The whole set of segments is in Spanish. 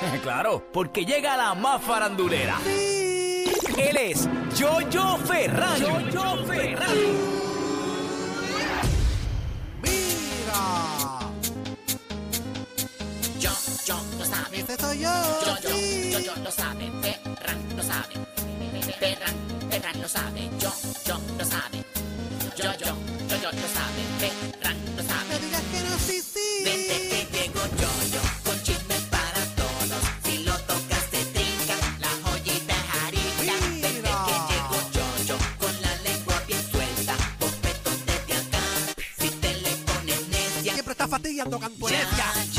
claro, porque llega la más farandulera. Él es Yoyo Ferran. Yoyo Ferran. ¡Mira! Yo, yo, lo sabe. Ese soy yo. Yo, yo, sí. yo, yo, lo sabe. Ferran lo sabe. Ferran, Ferran lo sabe. Yo, yo, lo sabe. Yo, yo, yo, yo, lo sabe. Ferran está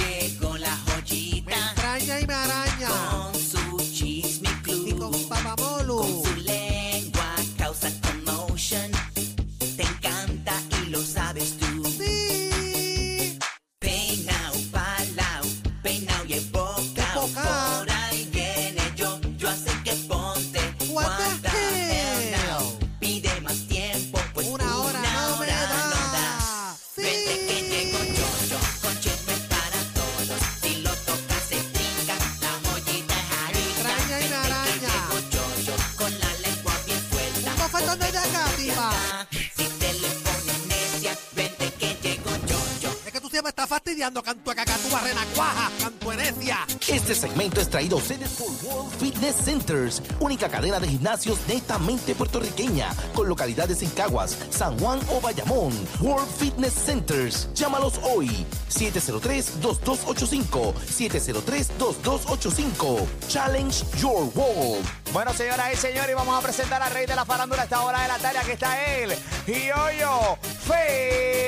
Única cadena de gimnasios netamente puertorriqueña, con localidades en Caguas, San Juan o Bayamón. World Fitness Centers. Llámalos hoy. 703-2285. 703-2285. Challenge Your World. Bueno, señoras y señores, vamos a presentar al rey de la farándula a esta hora de la tarde. Aquí está él, Yoyo Ferran.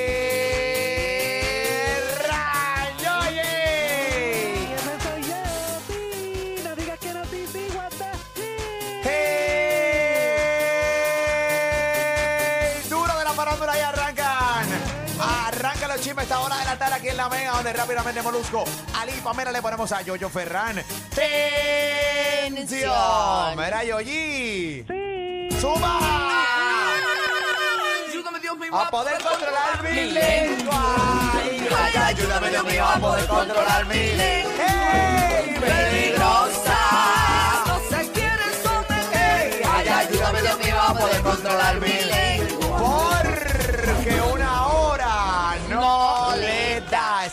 Esta hora de la tarde aquí en la Mega, donde rápidamente Molusco, Ali y Pamela le ponemos a Yoyo Ferran. ¡Tensión! Mira, Yoyi. Sí. ¡Suma! A poder controlar mi lengua. Ay, ay, ayúdame, Dios mío, a poder controlar mi lengua. ¡Ey, peligrosa! No se quiere someter. Ay, ayúdame, Dios mío, a poder controlar mi lengua. Porque una hora.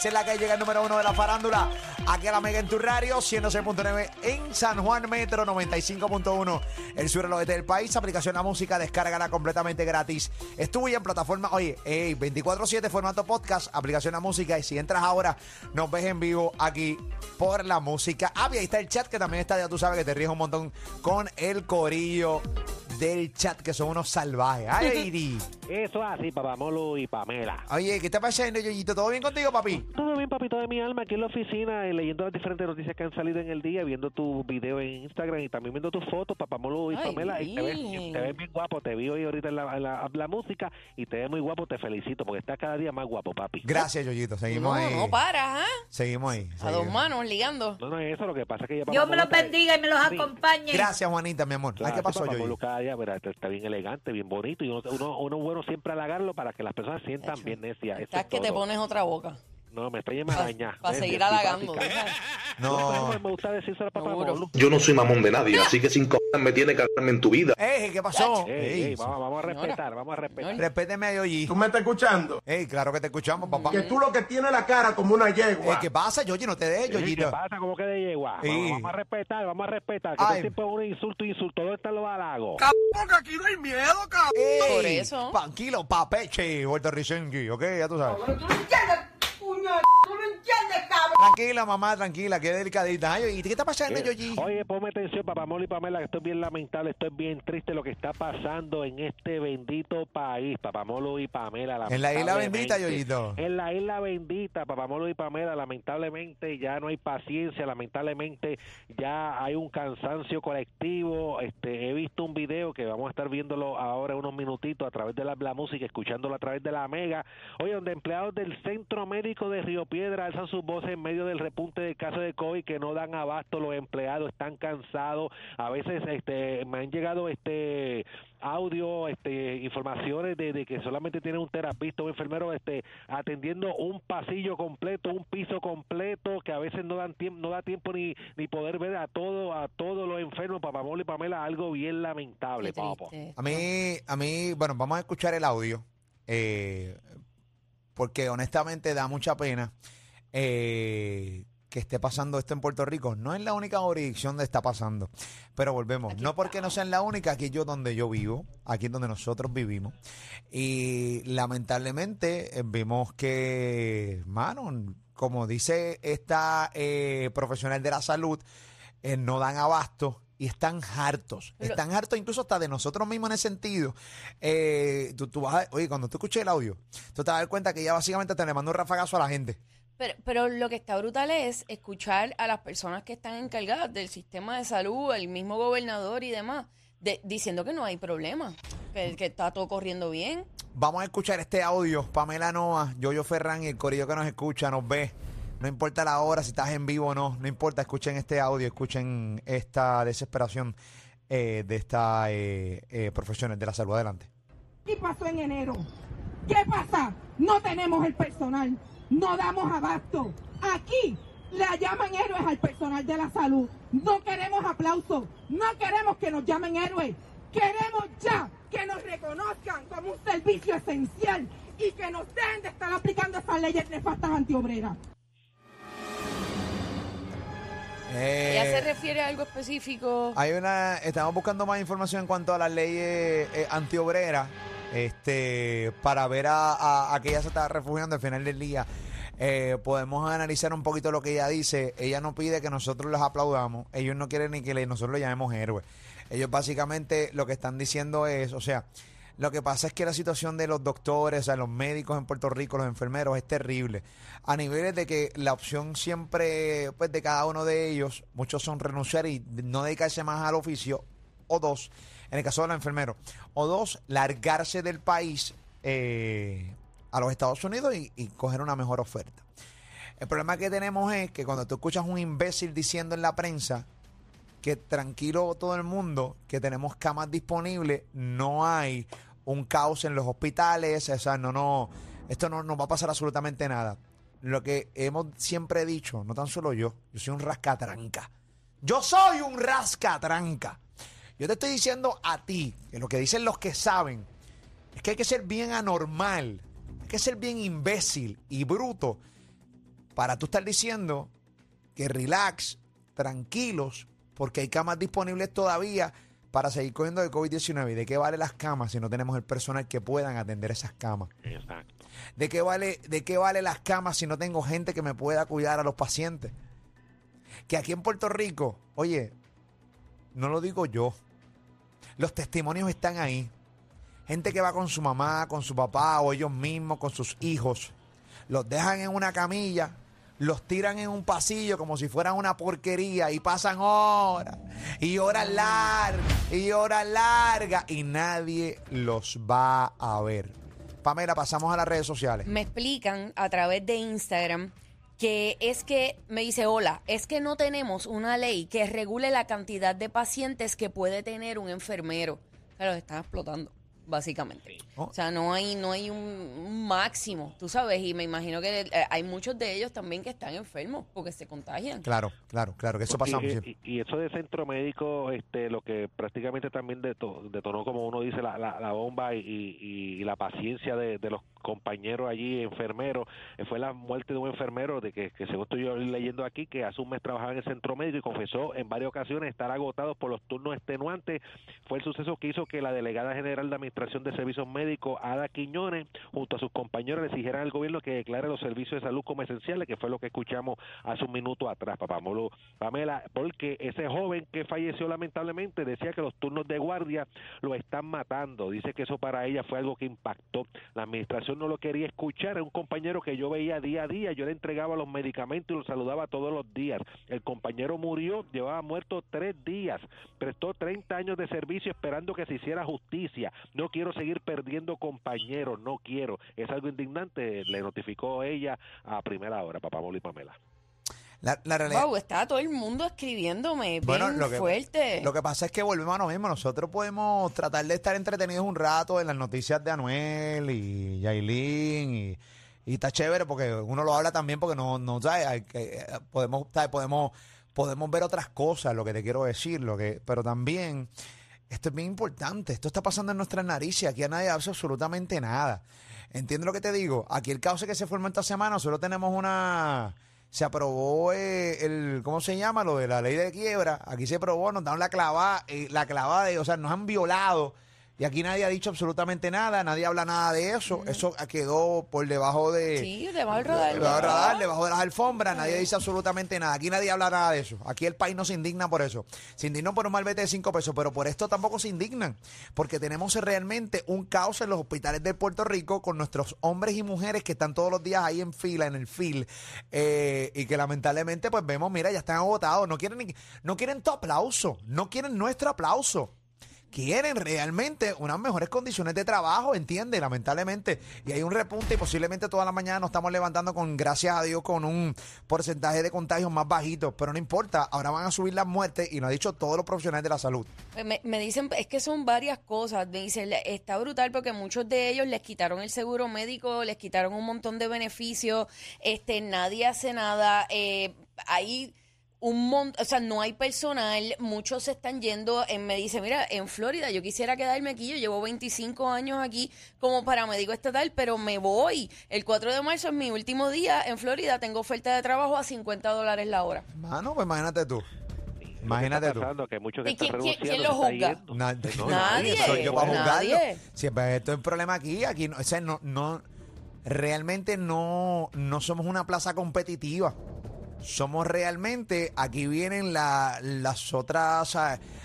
Esa es la que llega el número uno de la farándula. Aquí a la Mega en tu radio, 106.9 en San Juan Metro, 95.1 el sur del oeste del país. Aplicación La Música, descárgala completamente gratis. Estuve en plataforma, oye, hey, 24-7 formato podcast, aplicación La Música. Y si entras ahora, nos ves en vivo aquí por La Música. Ah, y ahí está el chat que también está, ya tú sabes que te ríes un montón con el corillo del chat, que son unos salvajes. Ay. Eso así, Papamolo y Pamela. Oye, ¿qué está pasando, Yoyito? ¿Todo bien contigo, papi? Todo bien, papito de mi alma, aquí en la oficina, eh, leyendo las diferentes noticias que han salido en el día, viendo tu video en Instagram y también viendo tus fotos, Papamolo y Ay, Pamela. Y te ves, bien. te ves bien guapo, te vi hoy ahorita en la, en la- la música y te ves muy guapo, te felicito, porque estás cada día más guapo, papi. Gracias, Yoyito. Seguimos No, ahí. no paras, ¿ah? Seguimos ahí. A dos manos, ligando. No, no es eso, lo que pasa es que ya Dios me los bendiga y me los Sí. acompañe. Gracias, Juanita, mi amor. Claro, ¿Qué pasó, Papamolo Yoyito? cada día, mira, está, bien elegante, bien bonito y uno, uno, uno bueno siempre halagarlo para que las personas sientan bien necias. Eso Estás es que te pones otra boca. No, me estoy en araña. Para seguir halagando. No. Me gusta decírselo a papá. Yo no soy mamón de nadie, así que sin c me tiene que hablarme en tu vida. Ey, ¿qué pasó? Ey, Ey, ey, vamos, vamos a respetar, vamos a respetar. Respéteme a Yoyi. me estás escuchando? Ey, claro que te escuchamos, papá. Que tú lo que tienes la cara como una Ey, yegua. ¿Qué pasa, Yoyi? No te dejes, Sí, ¿Qué pasa? ¿Cómo que de yegua? Vamos, vamos a respetar, vamos a respetar. Que Ay. el tiempo es un insulto, insulto. ¿Dónde están los halagos? Porque aquí no hay miedo, cabrón. Por eso. Tranquilo, papeche, puertorricengue, ¿ok? Ya tú sabes. Tú no entiendes, puñal, tú no entiendes, cabrón. Tranquila, mamá, tranquila, qué delicadita. Ay, Yoyi, ¿qué está pasando, Eh, Yoyi? Oye, ponme atención, papá Molo y Pamela, que esto es bien lamentable, esto es bien triste lo que está pasando en este bendito país, papá Molo y Pamela. En la isla bendita. Yoyito. En la isla bendita, papá Molo y Pamela, lamentablemente ya no hay paciencia, lamentablemente ya hay un cansancio colectivo. Este, he visto un video que vamos a estar viéndolo ahora unos minutitos a través de la, la música, escuchándolo a través de la Mega. Oye, donde empleados del Centro Médico de Río Piedra alzan sus voces en medio del repunte de casos de COVID que no dan abasto, los empleados están cansados, a veces este me han llegado este audio, este informaciones de, de que solamente tienen un terapista, un enfermero este atendiendo un pasillo completo, un piso completo, que a veces no dan tiempo, no da tiempo ni, ni poder ver a todo, a todos los enfermos, Papamolo y Pamela, algo bien lamentable, papo. A mí, a mí, bueno, vamos a escuchar el audio, eh, porque honestamente da mucha pena eh, que esté pasando esto en Puerto Rico. No es la única jurisdicción donde está pasando, pero volvemos. no porque no sea la única, aquí yo donde yo vivo, aquí es donde nosotros vivimos. Y lamentablemente eh, vimos que, mano, como dice esta eh, profesional de la salud, no dan abasto y están hartos. Están hartos incluso hasta de nosotros mismos en ese sentido. Eh, tú, tú vas a- oye, cuando tú escuches el audio, tú te vas a dar cuenta que ya básicamente te le manda un rafagazo a la gente. Pero, pero lo que está brutal es escuchar a las personas que están encargadas del sistema de salud, el mismo gobernador y demás, de- diciendo que no hay problema, que, que está todo corriendo bien. Vamos a escuchar este audio. Pamela Noa, Yoyo Ferran y el corillo que nos escucha, nos ve. No importa la hora, si estás en vivo o no, no importa. Escuchen este audio, escuchen esta desesperación eh, de esta eh, eh, profesional de la salud. Adelante. ¿Qué pasó en enero? ¿Qué pasa? No tenemos el personal, no damos abasto. Aquí le llaman héroes al personal de la salud. No queremos aplausos, no queremos que nos llamen héroes. Queremos ya que nos reconozcan como un servicio esencial y que nos dejen de estar aplicando esas leyes nefastas antiobreras. ¿Ella se Eh, refiere a algo específico? Hay una, estamos buscando más información en cuanto a las leyes eh, antiobreras, este, para ver a, a, a que ella se está refugiando al final del día. Eh, podemos analizar un poquito lo que ella dice. Ella no pide que nosotros los aplaudamos. Ellos no quieren ni que le- nosotros le llamemos héroes. Ellos básicamente lo que están diciendo es, o sea, lo que pasa es que la situación de los doctores, o sea, los médicos en Puerto Rico, los enfermeros, es terrible. A niveles de que la opción siempre, pues de cada uno de ellos, muchos son renunciar y no dedicarse más al oficio, o dos, en el caso de los enfermeros, o dos, largarse del país eh, a los Estados Unidos y, y coger una mejor oferta. El problema que tenemos es que cuando tú escuchas un imbécil diciendo en la prensa que tranquilo todo el mundo, que tenemos camas disponibles, no hay un caos en los hospitales, o sea, no, no, esto no nos va a pasar absolutamente nada. Lo que hemos siempre dicho, no tan solo yo, yo soy un rascatranca. Yo soy un rascatranca. Yo te estoy diciendo a ti, que lo que dicen los que saben, es que hay que ser bien anormal, hay que ser bien imbécil y bruto para tú estar diciendo que relax, tranquilos, porque hay camas disponibles todavía para seguir cogiendo de COVID-19. ¿Y de qué vale las camas si no tenemos el personal que puedan atender esas camas? Exacto. ¿De qué vale, de qué vale las camas si no tengo gente que me pueda cuidar a los pacientes? Que aquí en Puerto Rico, oye, no lo digo yo. Los testimonios están ahí. Gente que va con su mamá, con su papá o ellos mismos, con sus hijos. Los dejan en una camilla, los tiran en un pasillo como si fueran una porquería y pasan horas y horas largas y horas largas y nadie los va a ver. Pamela, pasamos a las redes sociales. Me explican a través de Instagram que es que, me dice, hola, es que no tenemos una ley que regule la cantidad de pacientes que puede tener un enfermero. Los están explotando, básicamente. Oh. O sea, no hay, no hay un, un máximo, tú sabes, y me imagino que eh, hay muchos de ellos también que están enfermos porque se contagian. Claro, claro, claro, que eso pasa y, y- y eso de centro médico, este, lo que prácticamente también deto- detonó, como uno dice, la, la, la bomba y, y- y la paciencia de, de los compañeros allí, enfermeros, eh, fue la muerte de un enfermero de que, que según estoy yo leyendo aquí, que hace un mes trabajaba en el centro médico y confesó en varias ocasiones estar agotado por los turnos extenuantes. Fue el suceso que hizo que la delegada general de Administración de Servicios Médicos, Ada Quiñones, junto a sus compañeros, le exigieran al gobierno que declare los servicios de salud como esenciales, que fue lo que escuchamos hace un minuto atrás, papá Molo, Pamela, porque ese joven que falleció lamentablemente decía que los turnos de guardia lo están matando. Dice que eso para ella fue algo que impactó. La administración no lo quería escuchar. Era un compañero que yo veía día a día. Yo le entregaba los medicamentos y lo saludaba todos los días. El compañero murió, llevaba muerto tres días. Prestó 30 años de servicio esperando que se hiciera justicia. No quiero seguir perdiendo compañeros, no quiero. Es algo indignante, le notificó ella a primera hora, papá Moli y Pamela. La, la realidad. Wow, está todo el mundo escribiéndome. Bueno, bien lo que, fuerte. lo que pasa es que volvemos a lo mismo. Nosotros podemos tratar de estar entretenidos un rato en las noticias de Anuel y Yailin y, y está chévere porque uno lo habla también porque no, no ¿sabes? Hay que- podemos, ¿sabes? podemos, podemos ver otras cosas, lo que te quiero decir, lo que, pero también esto es bien importante. Esto está pasando en nuestras narices. Aquí a nadie hace absolutamente nada. ¿Entiendes lo que te digo? Aquí el caos que se formó esta semana, solo tenemos una. Se aprobó eh, el. ¿Cómo se llama? Lo de la ley de quiebra. Aquí se aprobó, nos dan la clavada, eh, la clavada de. O sea, nos han violado. Y aquí nadie ha dicho absolutamente nada, nadie habla nada de eso. Eso quedó por debajo de. Sí, debajo del radar. Debajo del radar, debajo de las alfombras, nadie dice absolutamente nada. Aquí nadie habla nada de eso. Aquí el país no se indigna por eso. Se indignó por un malvete de cinco pesos, pero por esto tampoco se indignan. Porque tenemos realmente un caos en los hospitales de Puerto Rico con nuestros hombres y mujeres que están todos los días ahí en fila, en el fil, eh, y que lamentablemente, pues vemos, mira, ya están agotados. No quieren, no quieren tu aplauso, no quieren nuestro aplauso quieren realmente unas mejores condiciones de trabajo, entiende, lamentablemente. Y hay un repunte y posiblemente toda la mañana nos estamos levantando con, gracias a Dios, con un porcentaje de contagios más bajito. Pero no importa, ahora van a subir las muertes y lo han dicho todos los profesionales de la salud. Me, me dicen, es que son varias cosas. Me dicen, "Le- está brutal porque muchos de ellos les quitaron el seguro médico, les quitaron un montón de beneficios, este, nadie hace nada. Eh, hay un montón, o sea, no hay personal, muchos se están yendo. En, me dice, mira, en Florida yo quisiera quedarme aquí, yo llevo 25 años aquí como paramédico estatal, pero me voy. El 4 de marzo es mi último día en Florida, tengo oferta de trabajo a 50 dólares la hora. Mano, pues imagínate tú. Imagínate tú. está pasando, que muchos que ¿Y quién- lo juzga? Nadie. No, Nadie, Soy yo para juzgarlo. Siempre esto es un problema aquí. Aquí no, o sea, no, no, realmente no, no somos una plaza competitiva. Somos realmente, aquí vienen la- las otras,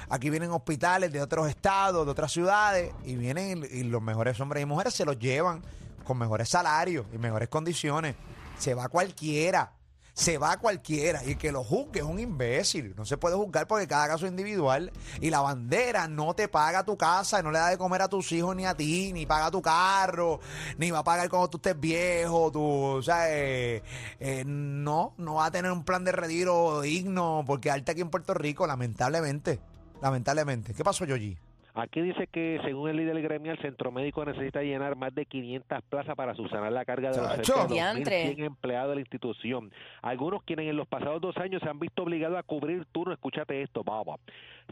aquí vienen hospitales de otros estados, de otras ciudades, y vienen y los mejores hombres y mujeres se los llevan con mejores salarios y mejores condiciones. Se va cualquiera. Se va cualquiera y que lo juzgue es un imbécil. No se puede juzgar porque cada caso es individual. Y la bandera no te paga tu casa, no le da de comer a tus hijos ni a ti, ni paga tu carro, ni va a pagar cuando tú estés viejo. Tú, o sea, eh, eh, no, no va a tener un plan de retiro digno porque alta aquí en Puerto Rico, lamentablemente. Lamentablemente. ¿Qué pasó, Yoyi? Aquí dice que según el líder gremial, el centro médico necesita llenar más de 500 plazas para subsanar la carga de los Chacho. cerca de Diantre. 2.100 empleados de la institución. Algunos quienes en los pasados dos años se han visto obligados a cubrir turnos, escúchate esto, baba,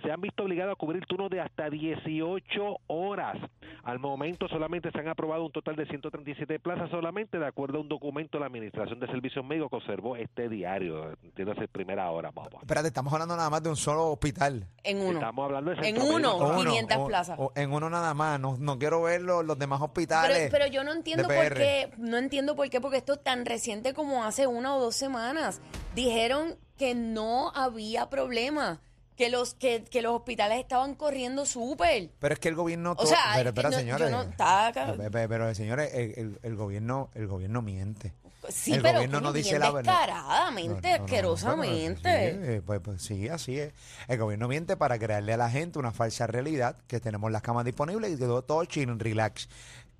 se han visto obligados a cubrir turnos de hasta 18 horas. Al momento solamente se han aprobado un total de 137 plazas solamente, de acuerdo a un documento de la Administración de Servicios Médicos que observó este diario, entiéndase primera hora, baba. Espérate, estamos hablando nada más de un solo hospital. En uno. Estamos hablando de En uno. médico. 500 o- plazas. o en uno nada más. No, no quiero ver los, los demás hospitales. Pero, pero yo no entiendo por qué, no entiendo por qué, porque esto es tan reciente como hace una o dos semanas. Dijeron que no había problema, que los, que, que los hospitales estaban corriendo súper. Pero es que el gobierno... O sea, pero, espera, no- señores. yo no- está acá. Pe- pe- Pero, señores, el, el- el gobierno, el gobierno miente. Sí, el pero gobierno no dice la verdad. descaradamente, No, no, no, no, asquerosamente. bueno, sí, eh, pues, pues sí, así es. El gobierno miente para crearle a la gente una falsa realidad que tenemos las camas disponibles y que todo, todo chill, relax.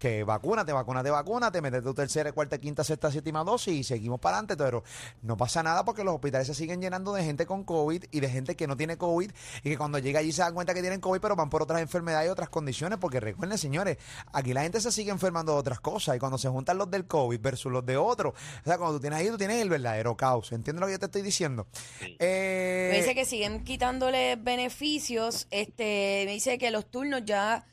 Que vacúnate, vacúnate, vacúnate, mete tu tercera, cuarta, quinta, sexta, séptima dosis y seguimos para adelante. Pero no pasa nada porque los hospitales se siguen llenando de gente con COVID y de gente que no tiene COVID y que cuando llega allí se dan cuenta que tienen COVID, pero van por otras enfermedades y otras condiciones. Porque recuerden, señores, aquí la gente se sigue enfermando de otras cosas y cuando se juntan los del COVID versus los de otros, o sea, cuando tú tienes ahí, tú tienes el verdadero caos. ¿Entiendes lo que yo te estoy diciendo? Eh, Me dice que siguen quitándole beneficios. Este, me dice que los turnos ya,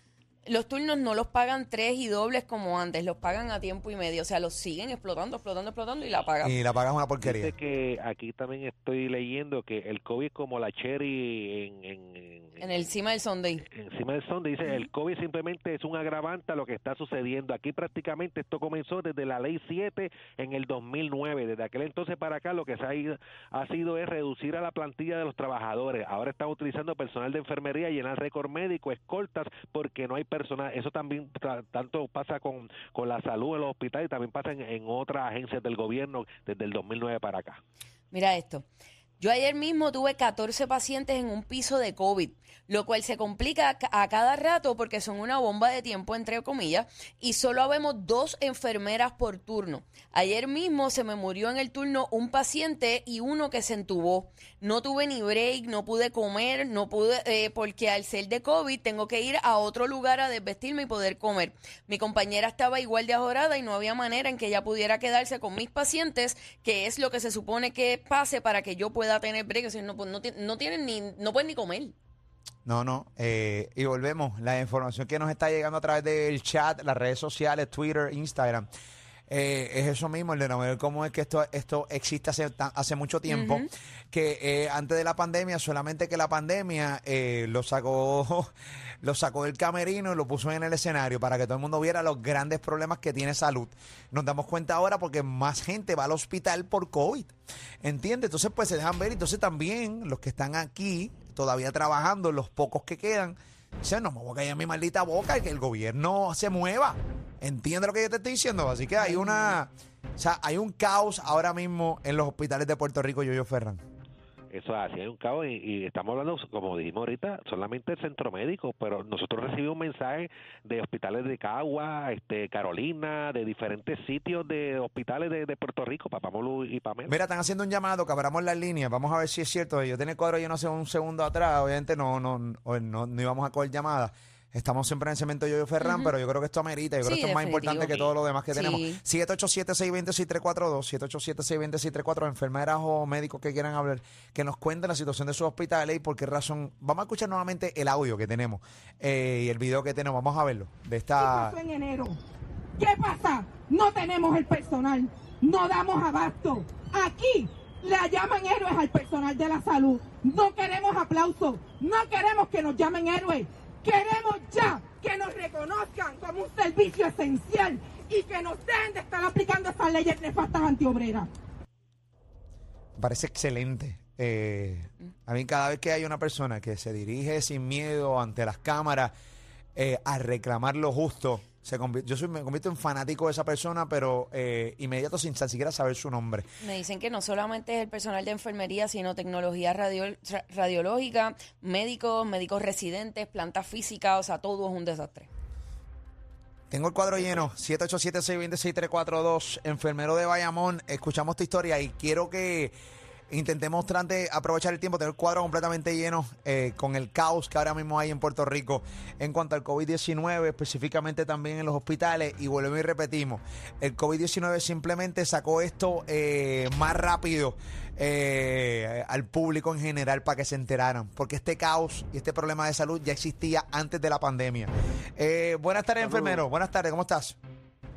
los turnos no los pagan tres y dobles como antes, los pagan a tiempo y medio. O sea, los siguen explotando, explotando, explotando y la pagan. y la pagas una porquería. Dice que aquí también estoy leyendo que el COVID como la cherry en, en, en- En el cima del Sunday. encima del sonde. Dice, el COVID simplemente es un agravante a lo que está sucediendo. Aquí prácticamente esto comenzó desde la ley 7 en el 2009. Desde aquel entonces para acá lo que se ha, ido- ha sido es reducir a la plantilla de los trabajadores. Ahora están utilizando personal de enfermería, llenar récord médico, escoltas, porque no hay personal. Eso también tanto pasa con, con la salud en los hospitales y también pasa en, en otras agencias del gobierno desde el 2009 para acá. Mira esto. Yo ayer mismo tuve 14 pacientes en un piso de COVID, lo cual se complica ca- a cada rato porque son una bomba de tiempo, entre comillas, y solo habemos dos enfermeras por turno. Ayer mismo se me murió en el turno un paciente y uno que se entubó. No tuve ni break, no pude comer, no pude, eh, porque al ser de COVID tengo que ir a otro lugar a desvestirme y poder comer. Mi compañera estaba igual de ajorada y no había manera en que ella pudiera quedarse con mis pacientes, que es lo que se supone que pase para que yo pueda tener break. O sea, no, pues, no, no tienen ni, no pueden ni comer. No, no. eh, y volvemos. La información que nos está llegando a través del chat, las redes sociales, Twitter, Instagram. Eh, es eso mismo, el de no ver cómo es que esto, esto existe hace, hace mucho tiempo, que eh, antes de la pandemia, solamente que la pandemia eh, lo sacó lo sacó del camerino y lo puso en el escenario para que todo el mundo viera los grandes problemas que tiene salud. Nos damos cuenta ahora porque más gente va al hospital por COVID. ¿Entiendes? Entonces, pues se dejan ver. Entonces, también los que están aquí todavía trabajando, los pocos que quedan, dicen, no me voy a callar mi maldita boca y que el gobierno se mueva. ¿Entiendes lo que yo te estoy diciendo? Así que hay una. O sea, hay un caos ahora mismo en los hospitales de Puerto Rico, Yoyo Ferran. Eso es así, hay un caos y, estamos hablando, como dijimos ahorita, solamente el centro médico, pero nosotros recibimos mensajes de hospitales de Cagua, este, Carolina, de diferentes sitios de hospitales de, Puerto Rico, Papamolu y Pamela. Mira, están haciendo un llamado que abramos las líneas. Vamos a ver si es cierto. Yo tenía cuadro lleno hace un segundo atrás. Obviamente no, no, no, no, no íbamos a coger llamadas. Estamos siempre en el cemento Yoyo Ferran, pero yo creo que esto amerita. Yo creo Sí, que esto es más importante que todo lo demás que Sí. tenemos. 787-620-6342, 787-620-6342, enfermeras o médicos que quieran hablar, que nos cuenten la situación de sus hospitales y por qué razón. Vamos a escuchar nuevamente el audio que tenemos eh, y el video que tenemos. Vamos a verlo. De ¿Qué esta. pasó en enero? ¿Qué pasa? No tenemos el personal, no damos abasto. Aquí le llaman héroes al personal de la salud. No queremos aplausos, no queremos que nos llamen héroes. Queremos ya que nos reconozcan como un servicio esencial y que nos dejen de estar aplicando esas leyes nefastas antiobreras. Parece excelente. Eh, a mí cada vez que hay una persona que se dirige sin miedo ante las cámaras eh, a reclamar lo justo, se yo soy, me convierto en fanático de esa persona, pero eh, inmediato sin tan siquiera saber su nombre. Me dicen que no solamente es el personal de enfermería, sino tecnología radio- ra- radiológica, médicos, médicos residentes, plantas físicas, o sea, todo es un desastre. Tengo el cuadro lleno, 787-620-6342, enfermero de Bayamón. Escuchamos tu historia y quiero que intentemos trate- aprovechar el tiempo, tener el cuadro completamente lleno eh, con el caos que ahora mismo hay en Puerto Rico en cuanto al COVID-19, específicamente también en los hospitales. Y volvemos y repetimos, el COVID-19 simplemente sacó esto eh, más rápido eh, al público en general para que se enteraran, porque este caos y este problema de salud ya existía antes de la pandemia. Eh, buenas tardes, enfermero. Buenas tardes, ¿cómo estás?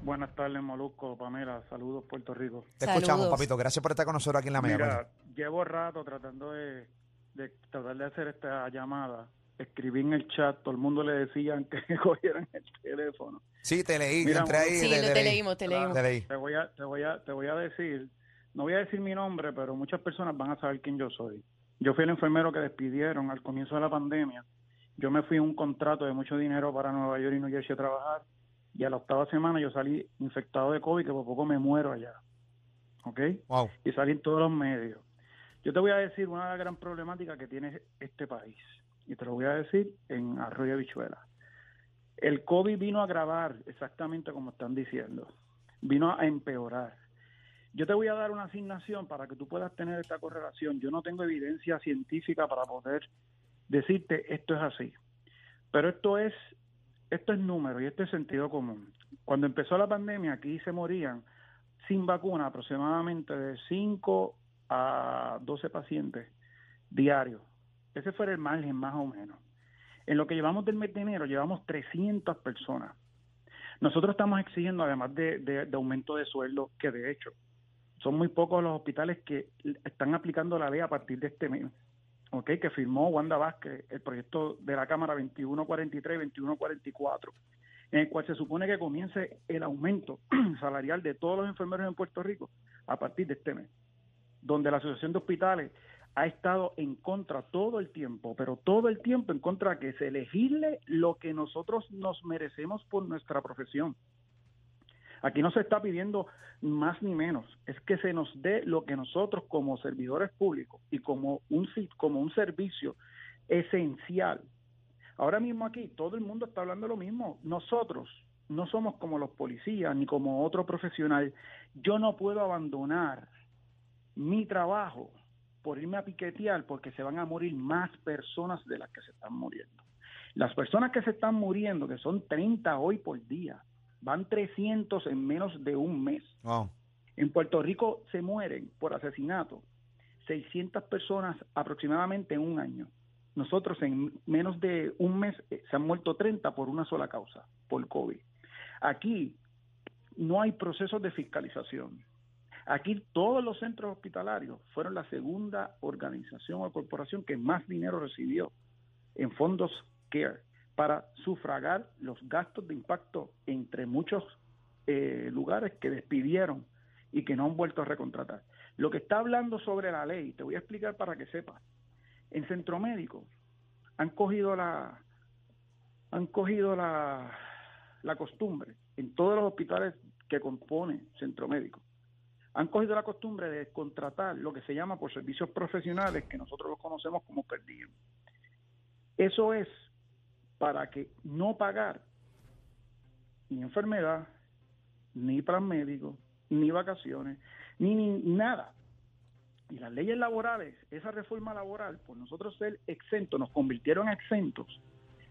Buenas tardes, Molusco, Pamela. Saludos, Puerto Rico. Te escuchamos, papito. Gracias por estar con nosotros aquí en la mega. Mira, llevo rato tratando de, de tratar de hacer esta llamada. Escribí en el chat, todo el mundo le decían que cogieran el teléfono. Sí, te leí, Mira, entré ahí. Sí, te, lo- te te leí. leímos, te leímos. Te leí. Te voy a, te voy a, te voy a decir, no voy a decir mi nombre, pero muchas personas van a saber quién yo soy. Yo fui el enfermero que despidieron al comienzo de la pandemia. Yo me fui a un contrato de mucho dinero para Nueva York y New Jersey a trabajar. Y a la octava semana yo salí infectado de COVID, que por poco me muero allá. ¿Ok? Wow. y salir en todos los medios. Yo te voy a decir una de las gran problemáticas que tiene este país, y te lo voy a decir en Arroyo Bichuela. El COVID vino a agravar exactamente como están diciendo, vino a empeorar. Yo te voy a dar una asignación para que tú puedas tener esta correlación. Yo no tengo evidencia científica para poder decirte esto es así, pero esto es esto es número y esto es sentido común. Cuando empezó la pandemia aquí se morían sin vacuna aproximadamente de 5 a 12 pacientes diarios. Ese fue el margen más o menos. En lo que llevamos del mes de enero llevamos 300 personas. Nosotros estamos exigiendo, además de, de- de aumento de sueldo, que de hecho son muy pocos los hospitales que están aplicando la ley a partir de este mes, ¿ok? que firmó Wanda Vázquez, el proyecto de la Cámara 2143 y 2144, en el cual se supone que comience el aumento salarial de todos los enfermeros en Puerto Rico a partir de este mes, donde la Asociación de Hospitales ha estado en contra todo el tiempo, pero todo el tiempo en contra de que se legisle lo que nosotros nos merecemos por nuestra profesión. Aquí no se está pidiendo más ni menos, es que se nos dé lo que nosotros como servidores públicos y como un, como un servicio esencial. Ahora mismo aquí todo el mundo está hablando lo mismo. Nosotros no somos como los policías ni como otro profesional. Yo no puedo abandonar mi trabajo por irme a piquetear porque se van a morir más personas de las que se están muriendo. Las personas que se están muriendo, que son 30 hoy por día, van 300 en menos de un mes. Wow. En Puerto Rico se mueren por asesinato 600 personas aproximadamente en un año. Nosotros en menos de un mes eh, se han muerto 30 por una sola causa, por COVID. Aquí no hay procesos de fiscalización. Aquí todos los centros hospitalarios fueron la segunda organización o corporación que más dinero recibió en fondos CARE para sufragar los gastos de impacto entre muchos eh, lugares que despidieron y que no han vuelto a recontratar. Lo que está hablando sobre la ley, te voy a explicar para que sepas. En Centro Médico han cogido la han cogido la, la costumbre en todos los hospitales que compone Centro Médico. Han cogido la costumbre de contratar lo que se llama por servicios profesionales, que nosotros los conocemos como per diem. Eso es para que no pagar ni enfermedad, ni plan médico, ni vacaciones, ni, ni nada. Y las leyes laborales, esa reforma laboral, por nosotros ser exentos, nos convirtieron en exentos,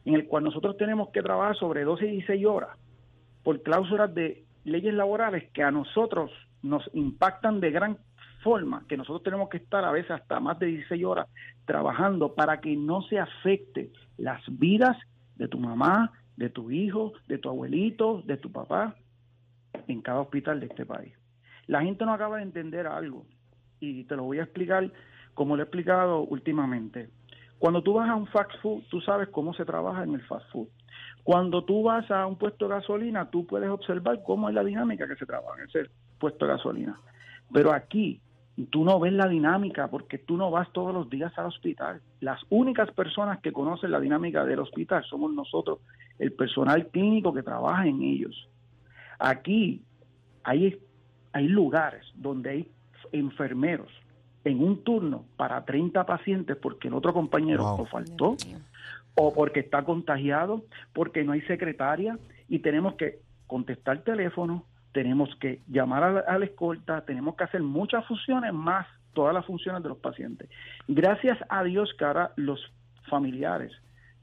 en el cual nosotros tenemos que trabajar sobre 12 y 16 horas por cláusulas de leyes laborales que a nosotros nos impactan de gran forma, que nosotros tenemos que estar a veces hasta más de 16 horas trabajando para que no se afecte las vidas de tu mamá, de tu hijo, de tu abuelito, de tu papá, en cada hospital de este país. La gente no acaba de entender algo y te lo voy a explicar como lo he explicado últimamente. Cuando tú vas a un fast food, tú sabes cómo se trabaja en el fast food. Cuando tú vas a un puesto de gasolina, tú puedes observar cómo es la dinámica que se trabaja en ese puesto de gasolina. Pero aquí tú no ves la dinámica porque tú no vas todos los días al hospital. Las únicas personas que conocen la dinámica del hospital somos nosotros, el personal clínico que trabaja en ellos. Aquí hay, hay lugares donde hay enfermeros en un turno para 30 pacientes porque el otro compañero Wow. o faltó o porque está contagiado, porque no hay secretaria y tenemos que contestar teléfono, tenemos que llamar a la, escolta, tenemos que hacer muchas funciones más todas las funciones de los pacientes. Gracias a Dios que ahora los familiares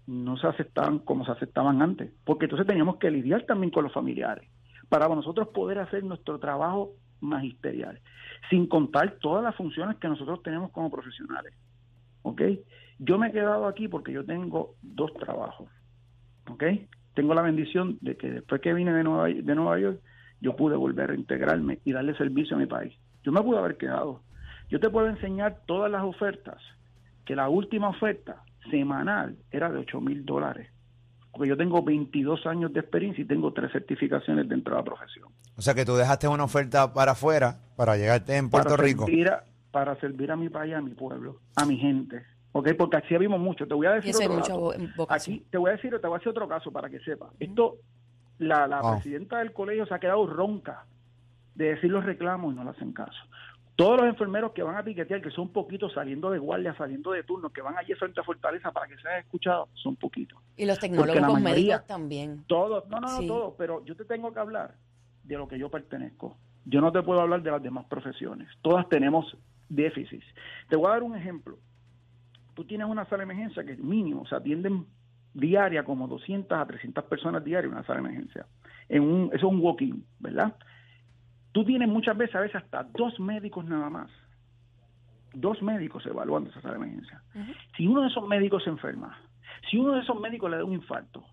no se aceptaban como se aceptaban antes, porque entonces teníamos que lidiar también con los familiares para nosotros poder hacer nuestro trabajo magisterial, sin contar todas las funciones que nosotros tenemos como profesionales. ¿Ok? Yo me he quedado aquí porque yo tengo dos trabajos. ¿Ok? Tengo la bendición de que después que vine de Nueva, de Nueva York, yo pude volver a integrarme y darle servicio a mi país. Yo me pude haber quedado. Yo te puedo enseñar todas las ofertas, que la última oferta semanal era de 8 mil dólares. Porque yo tengo 22 años de experiencia y tengo tres certificaciones dentro de la profesión. O sea que tú dejaste una oferta para afuera para llegarte en Puerto para Rico. Servir a, para servir a mi país, a mi pueblo, a mi gente. ¿Ok? Porque aquí vimos mucho. Te voy a decir Eso hay otro vocación. Aquí te voy a decir, te voy a hacer otro caso para que sepas. Esto, la, la Wow. presidenta del colegio se ha quedado ronca de decir los reclamos y no le hacen caso. Todos los enfermeros que van a piquetear, que son poquitos saliendo de guardia, saliendo de turno, que van allí frente a Fortaleza para que sean escuchados, son poquitos. Y los tecnólogos mayoría- médicos también. Todos, no, no, no, Sí. todos, pero yo te tengo que hablar de lo que yo pertenezco. Yo no te puedo hablar de las demás profesiones. Todas tenemos déficits. Te voy a dar un ejemplo. Tú tienes una sala de emergencia que mínimo se atienden diaria como 200 a 300 personas diarias en una sala de emergencia. En un, eso es un walk-in, ¿verdad? Tú tienes muchas veces, a veces hasta dos médicos nada más. Dos médicos evaluando esa sala de emergencia. Si uno de esos médicos se enferma, si uno de esos médicos le da un infarto,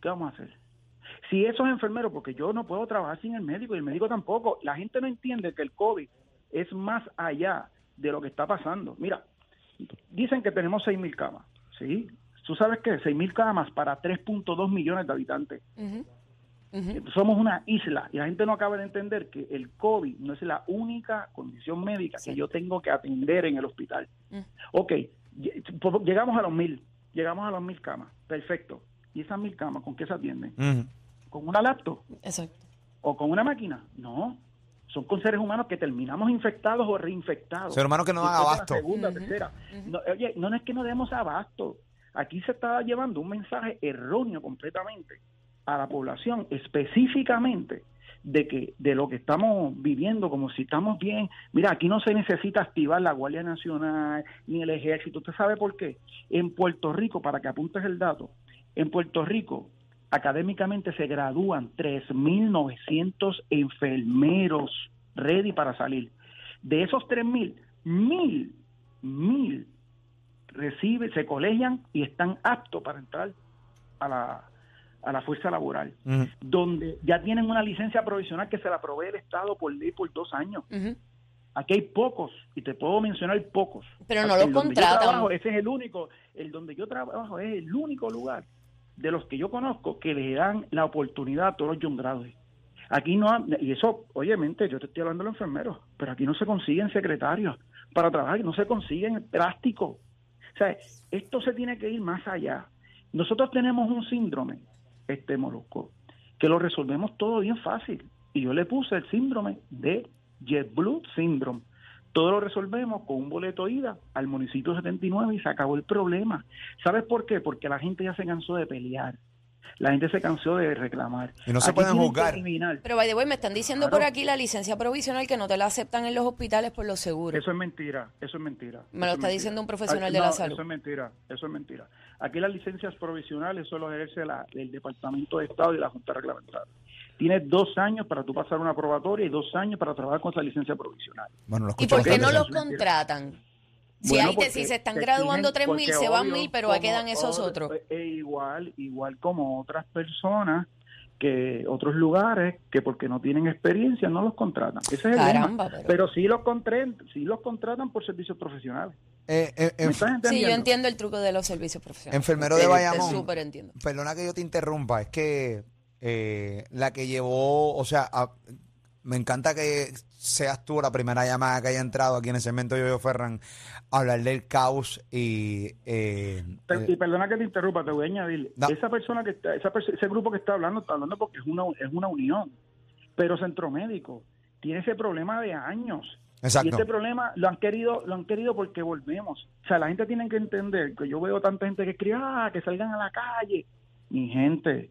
¿qué vamos a hacer? Si esos enfermeros, porque yo no puedo trabajar sin el médico y el médico tampoco, la gente no entiende que el COVID es más allá de lo que está pasando. Mira, dicen que tenemos 6.000 camas, ¿sí? Tú sabes que 6.000 camas para 3.2 millones de habitantes. Somos una isla y la gente no acaba de entender que el COVID no es la única condición médica Sí. que yo tengo que atender en el hospital. Mm. Ok, pues, llegamos a los mil, llegamos a los mil camas, perfecto. ¿Y esas mil camas con qué se atienden? Con una laptop. Exacto. o con una máquina. No, son con seres humanos que terminamos infectados o reinfectados. Seres humanos que no dan abasto. segunda, tercera. No, oye, no es que no demos abasto. Aquí se está llevando un mensaje erróneo completamente a la población, específicamente de que de lo que estamos viviendo, como si estamos bien. Mira, aquí no se necesita activar la Guardia Nacional ni el Ejército. ¿Usted sabe por qué? En Puerto Rico, para que apuntes el dato, en Puerto Rico académicamente se gradúan 3.900 enfermeros ready para salir. De esos 3.000, mil, mil reciben, se colegian y están aptos para entrar a la, a la fuerza laboral, donde ya tienen una licencia provisional que se la provee el Estado por ley por dos años. Aquí hay pocos, y te puedo mencionar pocos. Pero no los contratan. trabajo, ese es el único, el donde yo trabajo es el único lugar de los que yo conozco que le dan la oportunidad a todos los young graduates. Aquí no, ha- y eso, obviamente, yo te estoy hablando de los enfermeros, pero aquí no se consiguen secretarios para trabajar, no se consiguen plásticos. O sea, esto se tiene que ir más allá. Nosotros tenemos un síndrome, este molusco, que lo resolvemos todo bien fácil. Y yo le puse el síndrome de JetBlue Syndrome. Todo lo resolvemos con un boleto ida al municipio 79 y se acabó el problema. ¿Sabes por qué? Porque la gente ya se cansó de pelear. La gente se cansó de reclamar. Y no se Aquí pueden juzgar. Pero, by the way, me están diciendo Claro. por aquí la licencia provisional que no te la aceptan en los hospitales por los seguros. Eso es mentira, eso es mentira. Me lo está mentira. diciendo un profesional Aquí- de la salud. Eso es mentira, eso es mentira. Aquí las licencias provisionales solo ejerce la, el Departamento de Estado y la Junta Reglamentaria. Tienes dos años para tú pasar una probatoria y dos años para trabajar con esa licencia provisional. Bueno, ¿Y escucho por qué no los contratan? Si, Bueno, hay, te- porque si se están graduando exigen- 3.000, porque se van obvio, 1.000, pero ahí como quedan esos otros. e igual, igual como otras personas que otros lugares que porque no tienen experiencia no los contratan. Ese es el Caramba, lema. pero- pero, sí los contratan, sí los contratan por servicios profesionales. Eh, eh, ¿Me enf- estás Sí, yo entiendo el truco de los servicios profesionales. Enfermero de Te- Bayamón. Súper entiendo. Perdona que yo te interrumpa, es que eh, la que llevó, o sea, a- me encanta que seas tú la primera llamada que haya entrado aquí en el segmento Yo-Yo Ferran a hablar del caos y... eh, eh, Y perdona que te interrumpa, te voy a añadir. Esa persona que está, esa ese grupo que está hablando, está hablando porque es una, es una unión. Pero Centro Médico tiene ese problema de años. Exacto. Y este problema lo han querido, lo han querido porque volvemos. O sea, la gente tiene que entender que yo veo tanta gente que escribe, ah, que salgan a la calle. Mi gente,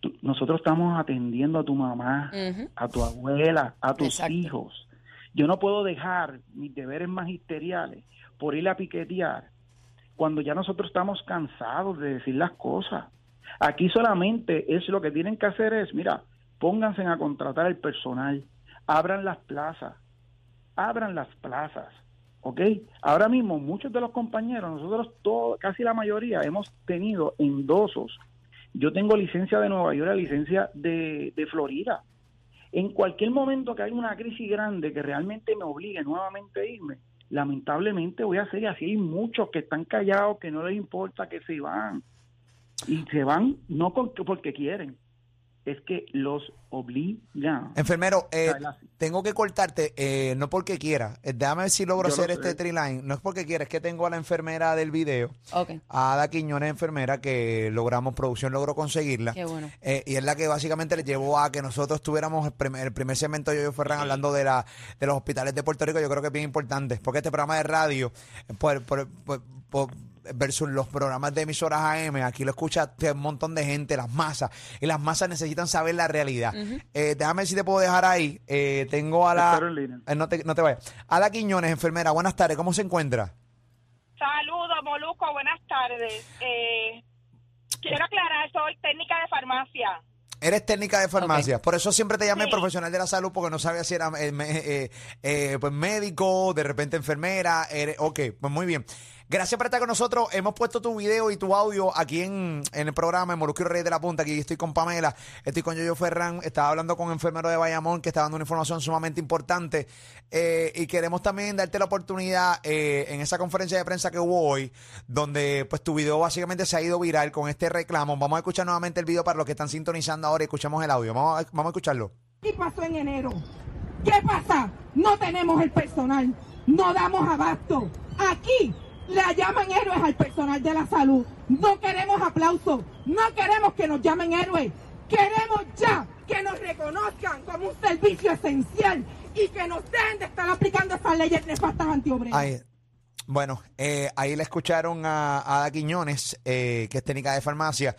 tú- nosotros estamos atendiendo a tu mamá, a tu abuela, a tus Exacto. hijos. Yo no puedo dejar mis deberes magisteriales por ir a piquetear cuando ya nosotros estamos cansados de decir las cosas. Aquí solamente es lo que tienen que hacer es, mira, pónganse a contratar el personal, abran las plazas, abran las plazas, ¿ok? Ahora mismo muchos de los compañeros, nosotros todos, casi la mayoría, hemos tenido endosos. Yo tengo licencia de Nueva York, licencia de, Florida. En cualquier momento que haya una crisis grande que realmente me obligue nuevamente a irme, lamentablemente voy a y así hay muchos que están callados, que no les importa que se van. Y se van no porque quieren, es que los obligan. Enfermero, eh, tengo que cortarte, eh, no porque quiera. Eh, déjame ver si logro Yo lo hacer sé. este triline. No es porque quiera, es que tengo a la enfermera del video, Ok, a Ada Quiñones, enfermera, que logramos, producción logró conseguirla. qué bueno. Eh, y es la que básicamente le llevó a que nosotros tuviéramos el primer, el primer segmento de Yo Ferran hablando de la de los hospitales de Puerto Rico. Yo creo que es bien importante, porque este programa de radio, eh, por, por- por- por- versus los programas de emisoras AM, aquí lo escucha un montón de gente, las masas, y las masas necesitan saber la realidad. Eh, déjame ver si te puedo dejar ahí. Eh, tengo a la... Eh, no, te, no te vayas. Ada Quiñones, enfermera, buenas tardes, ¿cómo se encuentra? Saludos, Moluco, buenas tardes. Eh, quiero aclarar, soy técnica de farmacia. Eres técnica de farmacia, por eso siempre te llamé Sí. profesional de la salud porque no sabía si era eh, eh, eh, pues médico, de repente enfermera. Eres, ok, pues muy bien. Gracias por estar con nosotros. Hemos puesto tu video y tu audio aquí en, el programa en Molusco y Rey de la Punta. Aquí estoy con Pamela, estoy con Yoyo Ferran. Estaba hablando con un enfermero de Bayamón que está dando una información sumamente importante. Eh, y queremos también darte la oportunidad eh, en esa conferencia de prensa que hubo hoy, donde pues tu video básicamente se ha ido viral con este reclamo. Vamos a escuchar nuevamente el video para los que están sintonizando ahora y escuchamos el audio. Vamos a, vamos a escucharlo. ¿Qué pasó en enero? ¿Qué pasa? No tenemos el personal, no damos abasto. Aquí le llaman héroes al personal de la salud. No queremos aplausos, no queremos que nos llamen héroes. Queremos ya que nos reconozcan como un servicio esencial y que nos dejen de estar aplicando esas leyes nefastas antiobreras. Ahí, bueno, eh, ahí le escucharon a, Ada Quiñones, eh, que es técnica de farmacia.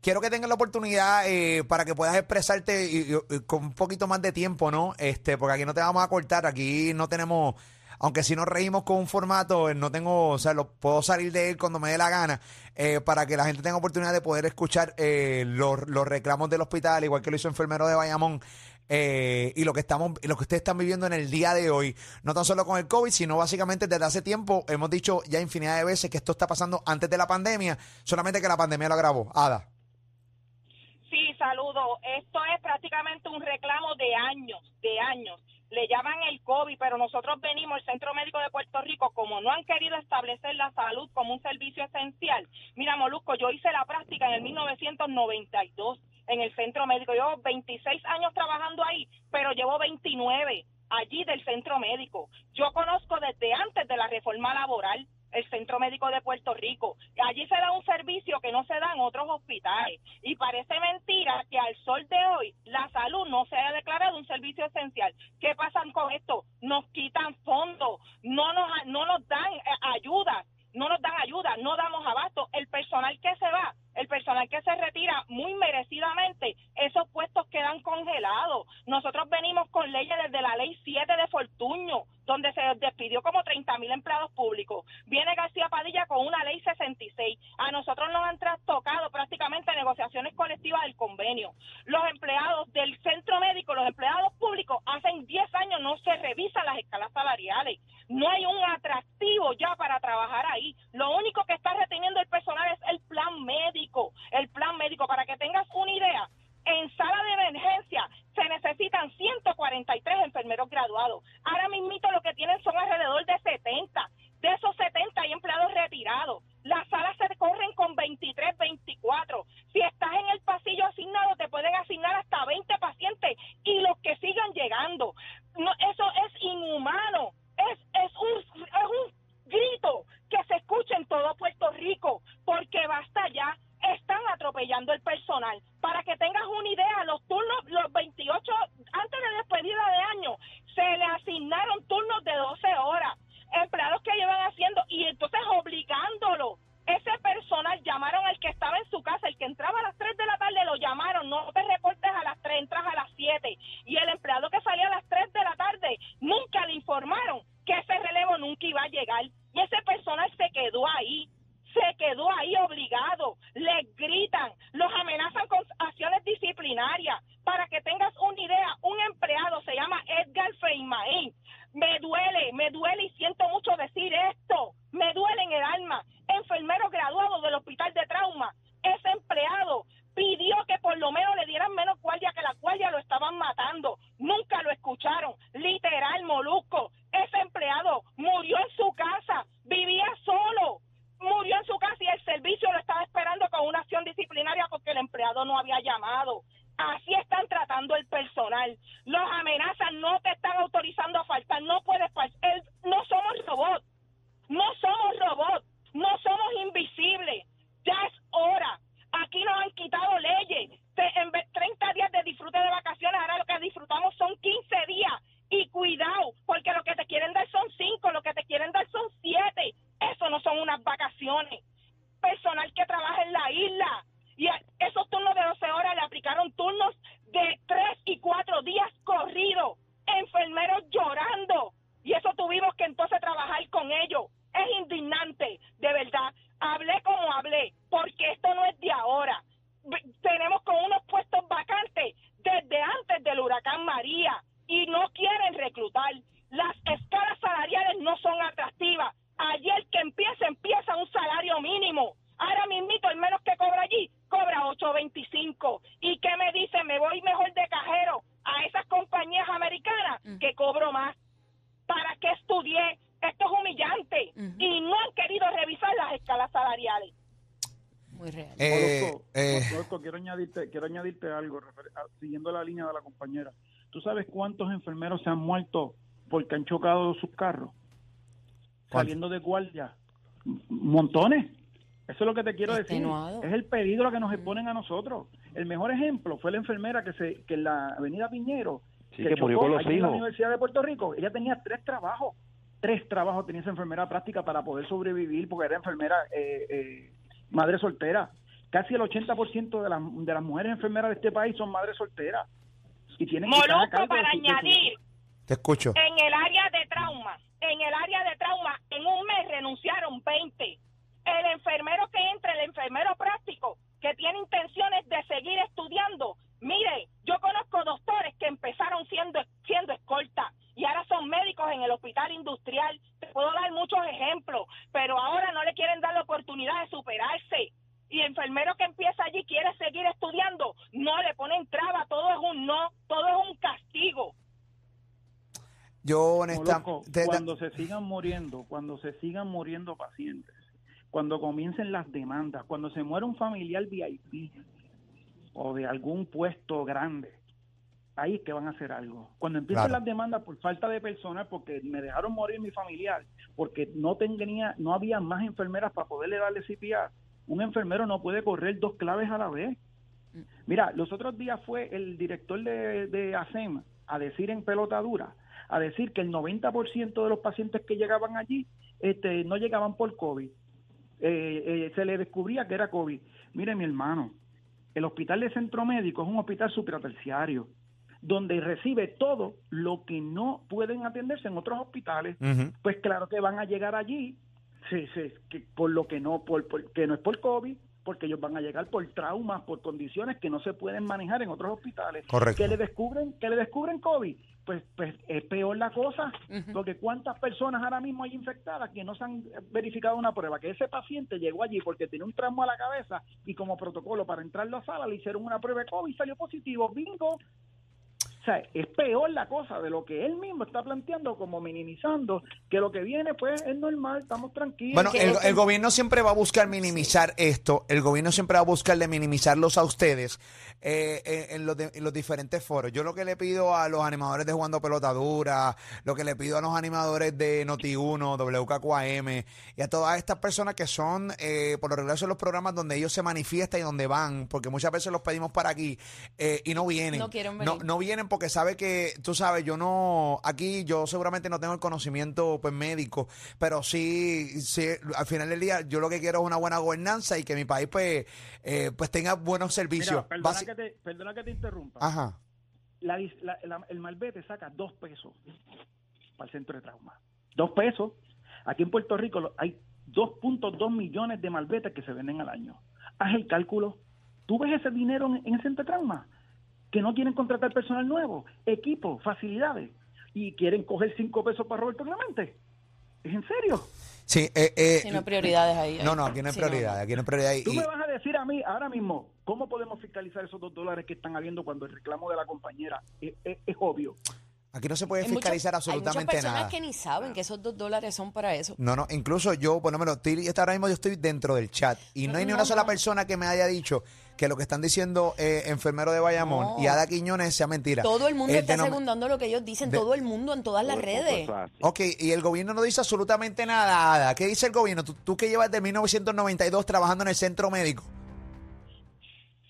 Quiero que tengas la oportunidad eh, para que puedas expresarte y- y con un poquito más de tiempo, ¿no? Este, porque aquí no te vamos a cortar, aquí no tenemos, aunque si nos reímos con un formato, eh, no tengo, o sea, lo, puedo salir de él cuando me dé la gana, eh, para que la gente tenga oportunidad de poder escuchar eh, los, los reclamos del hospital, igual que lo hizo enfermero de Bayamón. eh, y lo que estamos, lo que ustedes están viviendo en el día de hoy, no tan solo con el COVID, sino básicamente desde hace tiempo hemos dicho ya infinidad de veces que esto está pasando antes de la pandemia, solamente que la pandemia lo agravó. Ada. Sí, saludo. Esto es prácticamente un reclamo de años, de años. Le llaman el COVID, pero nosotros venimos, el Centro Médico de Puerto Rico, como no han querido establecer la salud como un servicio esencial. Mira, Molusco, yo hice la práctica en el 1992 en el Centro Médico. Llevo 26 años trabajando ahí, pero llevo 29 allí del Centro Médico. Yo conozco desde antes de la reforma laboral el Centro Médico de Puerto Rico. Allí se da un servicio que no se da en otros hospitales. Y parece mentira que al sol de hoy la salud no se haya declarado un servicio esencial. ¿Qué pasa con esto? Nos quitan fondos, no nos, no nos dan eh, ayuda, no nos dan ayuda, no damos abasto. El personal que se va, el personal que se retira muy merecidamente, esos puestos quedan congelados. Nosotros venimos con leyes desde la ley 7 de Fortuño, donde se despidió como 30 mil empleados públicos. Viene García Padilla con una ley 66. A nosotros nos han trastocado prácticamente negociaciones colectivas del convenio. Los empleados del centro médico, los empleados públicos, hacen 10 años no se revisan las escalas salariales. No hay un atractivo ya para trabajar ahí. Lo único que está reteniendo el personal es el plan médico. El plan médico, para que tengas una idea, en sala de emergencia se necesitan 143 enfermeros graduados. Ahora mismito lo que tienen son alrededor de 70. De esos 70 hay empleados retirados. Las añadirte, quiero añadirte algo, refer- siguiendo la línea de la compañera. ¿Tú sabes cuántos enfermeros se han muerto porque han chocado sus carros? Saliendo de guardia. Montones. Eso es lo que te quiero decir. Es el peligro que nos exponen a nosotros. El mejor ejemplo fue la enfermera que se que en la Avenida Piñero Sí, que murió chocó con los allí en la hijos. Universidad de Puerto Rico. Ella tenía tres trabajos. Tres trabajos tenía esa enfermera práctica para poder sobrevivir porque era enfermera eh, eh, madre soltera. Casi el 80% de las, de las mujeres enfermeras de este país son madres solteras. Y tienen que Molusco, de para añadir, Te escucho. en el área de trauma, en el área de trauma, en un mes renunciaron 20. El enfermero que entra, el enfermero práctico, que tiene intenciones de seguir estudiando. Mire, yo conozco doctores que empezaron siendo, siendo escolta y ahora son médicos en el hospital industrial. Te puedo dar muchos ejemplos, pero ahora no le quieren dar la oportunidad de superarse. Y el enfermero que empieza allí quiere seguir estudiando, no le ponen traba, todo es un no, todo es un castigo. Yo honestamente... cuando se sigan muriendo, cuando se sigan muriendo pacientes, cuando comiencen las demandas, cuando se muera un familiar VIP o de algún puesto grande, ahí es que van a hacer algo. Cuando empiecen Claro. las demandas por falta de personal, porque me dejaron morir mi familiar, porque no tenía, no había más enfermeras para poderle darle CPR, un enfermero no puede correr dos claves a la vez. Mira, los otros días fue el director de, de ASEM a decir en pelota dura, a decir que el 90% de los pacientes que llegaban allí este, no llegaban por COVID. Eh, eh, se le descubría que era COVID. Mire, mi hermano, el hospital de centro médico es un hospital supraterciario, donde recibe todo lo que no pueden atenderse en otros hospitales. Pues claro que van a llegar allí, sí, sí, que por lo que no, por, por- que no es por COVID, porque ellos van a llegar por traumas, por condiciones que no se pueden manejar en otros hospitales. Correcto. Que le descubren, que le descubren COVID, pues, pues es peor la cosa, porque cuántas personas ahora mismo hay infectadas que no se han verificado una prueba, que ese paciente llegó allí porque tiene un trauma a la cabeza y como protocolo para entrar a la sala le hicieron una prueba de COVID y salió positivo, bingo. O sea, es peor la cosa de lo que él mismo está planteando como minimizando, que lo que viene pues es normal, estamos tranquilos. Bueno, el, el gobierno siempre va a buscar minimizar esto, el gobierno siempre va a buscar de minimizarlos a ustedes eh, eh, en, los de- en los diferentes foros. Yo lo que le pido a los animadores de Jugando Pelota Dura, lo que le pido a los animadores de Noti1, WKQAM y a todas estas personas que son, eh, por lo regular son los programas donde ellos se manifiestan y donde van, porque muchas veces los pedimos para aquí eh, y no vienen. No quieren No, venir. no vienen porque sabe que, tú sabes, yo no, aquí yo seguramente no tengo el conocimiento pues médico, pero sí, sí, al final del día yo lo que quiero es una buena gobernanza y que mi país pues, eh, pues tenga buenos servicios. Mira, perdona, que te, perdona que te interrumpa. Ajá. La dis- la- la- el malvete saca dos pesos para el centro de trauma. Dos pesos. Aquí en Puerto Rico hay 2.2 millones de malvetes que se venden al año. Haz el cálculo. ¿Tú ves ese dinero en, en el centro de trauma? Que no quieren contratar personal nuevo, equipo, facilidades, y quieren coger cinco pesos para Roberto Clemente. ¿Es en serio? Sí, eh, eh, Si no hay prioridades ahí. no, no, aquí no hay Sí, no, prioridad, aquí no hay y- Tú me vas a decir a mí ahora mismo, ¿cómo podemos fiscalizar esos dos dólares que están habiendo cuando el reclamo de la compañera es, es- es obvio? aquí no se puede Hay muchas- fiscalizar Hay muchas absolutamente personas nada. que ni saben que esos dos dólares son para eso. No, no, incluso yo, bueno, me lo estoy, hasta ahora mismo yo estoy dentro del chat y no hay ni No, una sola no. persona que me haya dicho que lo que están diciendo eh, enfermero de Bayamón No. y Ada Quiñones sea mentira. Todo el mundo El está segundando lo que ellos dicen, de- todo el mundo en todas las redes. Ok, y el gobierno no dice absolutamente nada, Ada. ¿Qué dice el gobierno? Tú, tú que llevas de 1992 trabajando en el centro médico.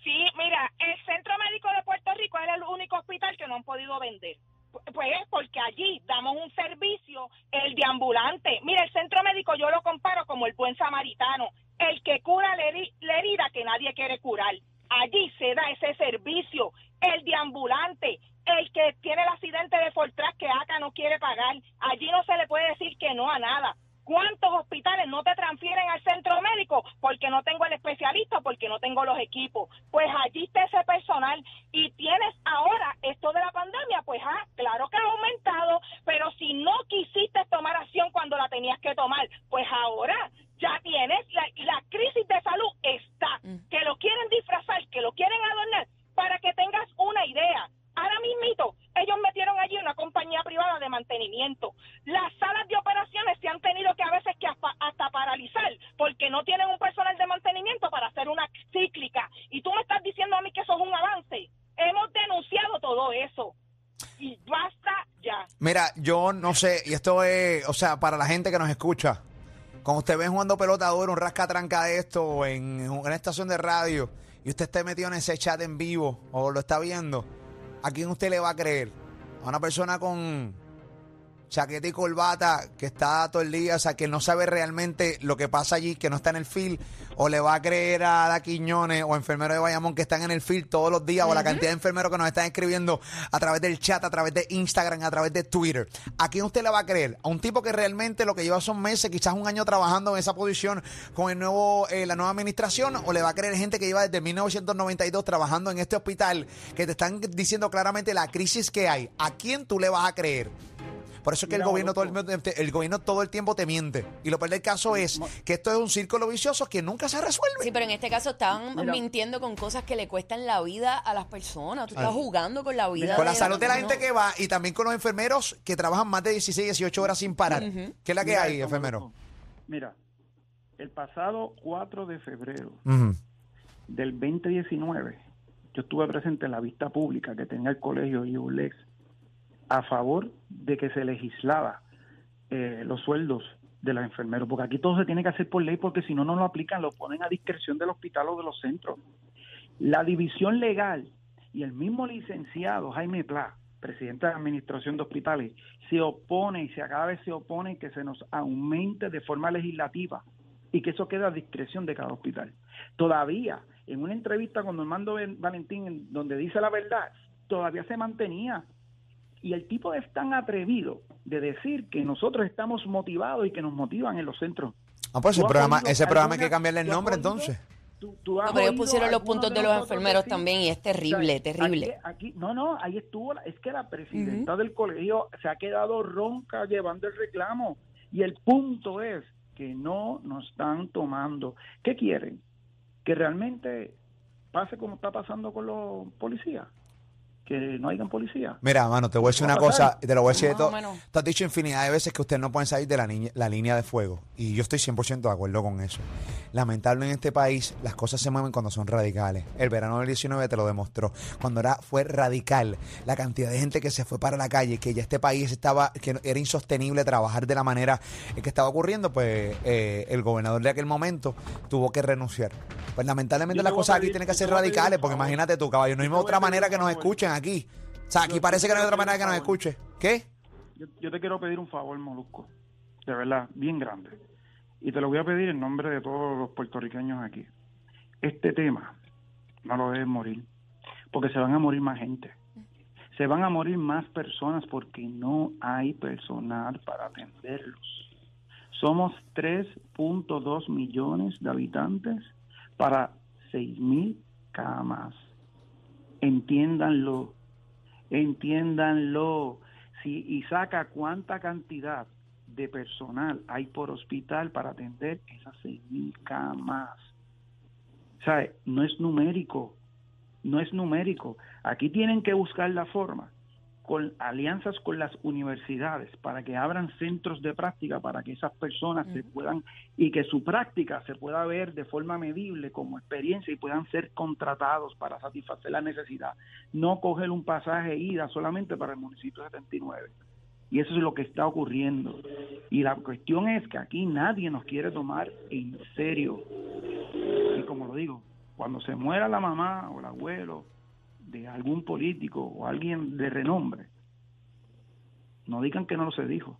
Sí, mira, el Centro Médico de Puerto Rico es el único hospital que no han podido vender. Pu- Pues es porque allí damos un servicio, el de ambulante. Mira, el centro médico yo lo comparo como el buen samaritano, el que cura la, heri- la herida que nadie quiere curar. Allí se da ese servicio, el de ambulante, el que tiene el accidente de Fortran que acá no quiere pagar. Allí no se le puede decir que no a nada. ¿Cuántos hospitales no te transfieren al centro médico? Porque no tengo el especialista, porque no tengo los equipos. Pues allí está ese personal y tienes ahora esto de la pandemia, pues ah, claro que ha aumentado, pero si no quisiste tomar acción cuando la tenías que tomar, pues ahora ya tienes, la, la crisis de salud está, que lo quieren disfrazar, que lo quieren adornar, para que tengas una idea. Ahora mismito, ellos metieron allí una compañía privada de mantenimiento. Las salas de operaciones se han tenido que a veces que hasta, hasta paralizar porque no tienen un personal de mantenimiento para hacer una cíclica. Y tú me estás diciendo a mí que eso es un avance. Hemos denunciado todo eso. Y basta ya. Mira, yo no sé, y esto es, o sea, para la gente que nos escucha, Cuando usted ve jugando pelota duro, un rascatranca de esto, en una estación de radio, y usted esté metido en ese chat en vivo, o lo está viendo, ¿a quién usted le va a creer? ¿A una persona con chaqueta y corbata que está todo el día, o sea, que no sabe realmente lo que pasa allí, que no está en el field, o le va a creer a Da Quiñones o enfermeros de Bayamón que están en el field todos los días, o la cantidad de enfermeros que nos están escribiendo a través del chat, a través de Instagram, a través de Twitter. ¿A quién usted le va a creer? ¿A un tipo que realmente lo que lleva son meses, quizás un año trabajando en esa posición con el nuevo, eh, la nueva administración, o le va a creer gente que lleva desde 1992 trabajando en este hospital, que te están diciendo claramente la crisis que hay? ¿A quién tú le vas a creer? Por eso es que el gobierno, todo el, el gobierno todo el tiempo te miente. Y lo peor del caso es que esto es un círculo vicioso que nunca se resuelve. Sí, pero en este caso estaban Mira. mintiendo con cosas que le cuestan la vida a las personas. Tú estás Ah. jugando con la vida. Con la salud de la no. gente que va y también con los enfermeros que trabajan más de 16, 18 horas sin parar. ¿Qué es la que Mira hay, esto, enfermero? Mira, el pasado 4 de febrero Ujú. del 2019, yo estuve presente en la vista pública que tenía el colegio IULEX a favor de que se legislara eh, los sueldos de los enfermeros, porque aquí todo se tiene que hacer por ley, porque si no, no lo aplican, lo ponen a discreción del hospital o de los centros. La división legal y el mismo licenciado Jaime Pla, presidente de la Administración de Hospitales, se opone y se cada vez se opone que se nos aumente de forma legislativa y que eso quede a discreción de cada hospital. Todavía, en una entrevista con Normando Valentín, en donde dice la verdad, todavía se mantenía. Y el tipo es tan atrevido de decir que nosotros estamos motivados y que nos motivan en los centros. Ah, pues ese ¿Tú has programa, ese programa hay que cambiarle el nombre entonces. tú- tú has No, pero ellos pusieron los puntos de los enfermeros decir- también y es terrible, o sea, terrible. Aquí, aquí- no, no, ahí estuvo, la- es que la presidenta del colegio se ha quedado ronca llevando el reclamo. Y el punto es que no nos están tomando. ¿Qué quieren? Que realmente pase como está pasando con los policías. Que no hayan policía. Mira, mano, te voy a decir ¿Va una cosa, te lo voy a decir de todo. Tú has dicho infinidad de veces que ustedes no pueden salir de la, niña- la línea de fuego. Y yo estoy 100% de acuerdo con eso. Lamentable en este país, las cosas se mueven cuando son radicales. El verano del 19 te lo demostró. Cuando era, fue radical, la cantidad de gente que se fue para la calle, que ya este país estaba, que era insostenible trabajar de la manera en que estaba ocurriendo, pues eh, el gobernador de aquel momento tuvo que renunciar. Pues lamentablemente las cosas aquí tienen que ser radicales, porque imagínate tú, caballo, no hay otra manera que nos escuchen aquí. O sea, aquí parece que no hay otra manera que nos escuche. ¿Qué? Yo, yo te quiero pedir un favor, Molusco, de verdad, bien grande. Y te lo voy a pedir en nombre de todos los puertorriqueños aquí. Este tema no lo deben morir, porque se van a morir más gente. Se van a morir más personas porque no hay personal para atenderlos. Somos 3.2 millones de habitantes para 6 mil camas. Entiéndanlo entiéndanlo. Si, y saca cuánta cantidad de personal hay por hospital para atender esas seis mil camas. O sea, no es numérico, no es numérico. Aquí tienen que buscar la forma con alianzas con las universidades para que abran centros de práctica para que esas personas se puedan y que su práctica se pueda ver de forma medible como experiencia y puedan ser contratados para satisfacer la necesidad, no coger un pasaje ida solamente para el municipio 79. Y eso es lo que está ocurriendo. Y la cuestión es que aquí nadie nos quiere tomar en serio. Y como lo digo, cuando se muera la mamá o el abuelo de algún político o alguien de renombre, no digan que no se dijo.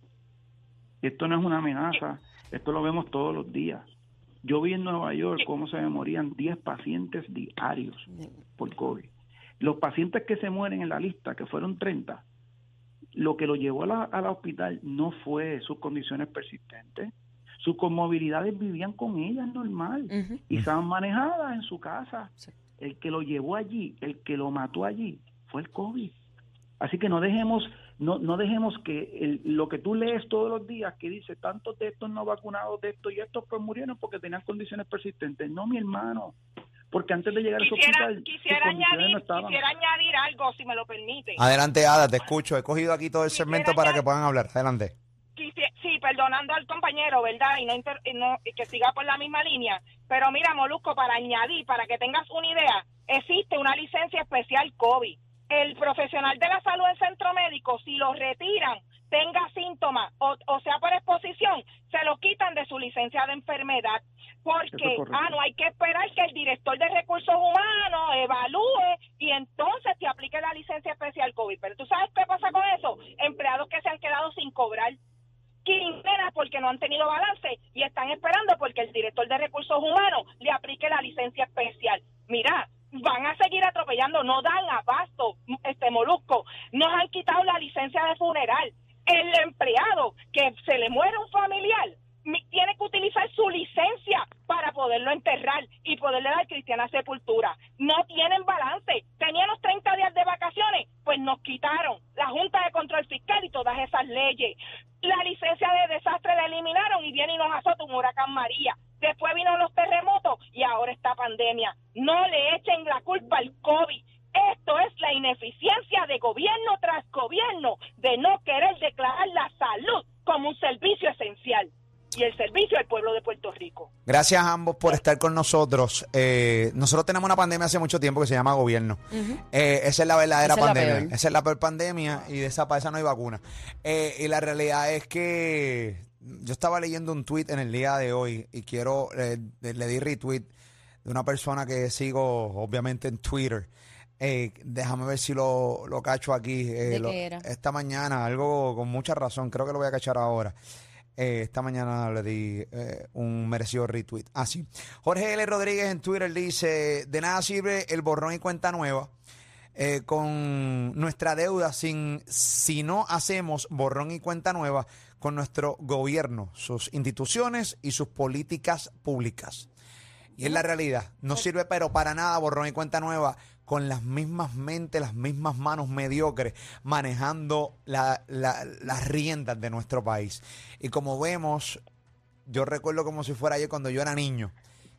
Esto no es una amenaza, esto lo vemos todos los días. Yo vi en Nueva York cómo se me morían 10 pacientes diarios por COVID. Los pacientes que se mueren en la lista, que fueron 30, lo que lo llevó a la, a la hospital no fue sus condiciones persistentes. Sus comorbilidades vivían con ellas normal y estaban manejadas en su casa. El que lo llevó allí, el que lo mató allí, fue el COVID. Así que no dejemos, no, no dejemos que el- lo que tú lees todos los días que dice tantos de estos no vacunados de estos y estos pues murieron porque tenían condiciones persistentes. No, mi hermano, porque antes de llegar a Quisiera, hospital, sus quisiera, añadir, no quisiera añadir algo, si me lo permite. Adelante, Ada, te escucho. He cogido aquí todo el Quisiera segmento para que puedan hablar. Adelante. Quisi- Sí, perdonando al compañero, ¿verdad? Y no, inter- y no- y que siga por la misma línea. Pero mira, Molusco, para añadir, para que tengas una idea, existe una licencia especial COVID. El profesional de la salud en centro médico, si lo retiran, tenga síntomas o, o sea por exposición, se lo quitan de su licencia de enfermedad. Porque, es ah, no hay que esperar que el director de recursos humanos evalúe y entonces te aplique la licencia especial COVID. Pero tú sabes qué pasa con eso? Empleados que se han quedado sin cobrar quincenas porque no han tenido balance y están esperando porque el director de recursos humanos le aplique la licencia especial. Mira, van a seguir atropellando, no dan abasto, este molusco, nos han quitado la licencia de funeral. El empleado que se le muere un familiar mi- tiene que utilizar su licencia para poderlo enterrar y poderle dar cristiana sepultura. No tienen balance. Teníamos 30 días de vacaciones, pues nos quitaron la Junta de Control Fiscal y todas esas leyes. La licencia de desastre la eliminaron y viene y nos azota un huracán María. Después vino los terremotos y ahora esta pandemia. No le echen la culpa al COVID. Esto es la ineficiencia de gobierno tras gobierno de no querer declarar la salud como un servicio esencial y el servicio al pueblo de Puerto Rico. Gracias a ambos por estar con nosotros. Eh, nosotros tenemos una pandemia hace mucho tiempo que se llama gobierno. Eh, esa es la verdadera Esa es la pandemia. esa es la peor pandemia y de esa para esa no hay vacuna. Eh, y la realidad es que yo estaba leyendo un tweet en el día de hoy y quiero, eh, le di retweet de una persona que sigo obviamente en Twitter. Eh, déjame ver si lo, lo cacho aquí. eh, ¿De lo- qué era? Esta mañana, algo con mucha razón, creo que lo voy a cachar ahora. Eh, esta mañana le di eh, un merecido retweet. Ah, sí. Jorge L. Rodríguez en Twitter dice: De nada sirve el borrón y cuenta nueva. con nuestra deuda sin si no hacemos borrón y cuenta nueva con nuestro gobierno, sus instituciones y sus políticas públicas. Y es la realidad. No sirve pero para nada borrón y cuenta nueva con las mismas mentes, las mismas manos mediocres manejando la- la- las riendas de nuestro país. Y como vemos, yo recuerdo como si fuera ayer cuando yo era niño,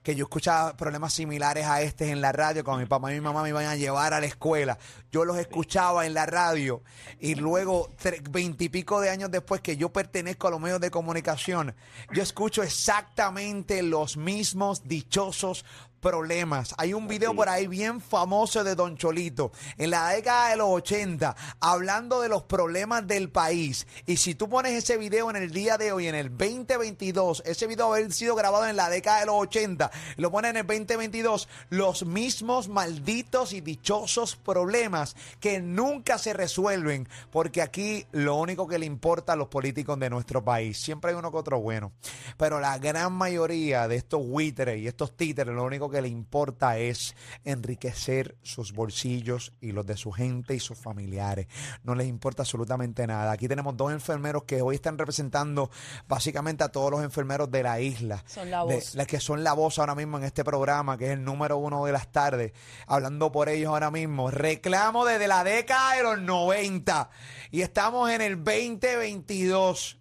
que yo escuchaba problemas similares a este en la radio, cuando mi papá y mi mamá me iban a llevar a la escuela. Yo los escuchaba en la radio y luego, veintipico de años después que yo pertenezco a los medios de comunicación, yo escucho exactamente los mismos dichosos problemas. Hay un video por ahí bien famoso de Don Cholito en la década de los 80 hablando de los problemas del país. Y si tú pones ese video en el día de hoy, en el 2022, ese video haber sido grabado en la década de los 80, y lo pones en el 2022, los mismos malditos y dichosos problemas que nunca se resuelven, porque aquí lo único que le importa a los políticos de nuestro país, siempre hay uno que otro bueno, pero la gran mayoría de estos buitres y estos títeres, lo único que le importa es enriquecer sus bolsillos y los de su gente y sus familiares. No les importa absolutamente nada. Aquí tenemos dos enfermeros que hoy están representando básicamente a todos los enfermeros de la isla. Son la De- voz. las que son la voz ahora mismo en este programa, que es el número uno de las tardes, hablando por ellos ahora mismo. Reclamo desde la década de los 90 y estamos en el 2022.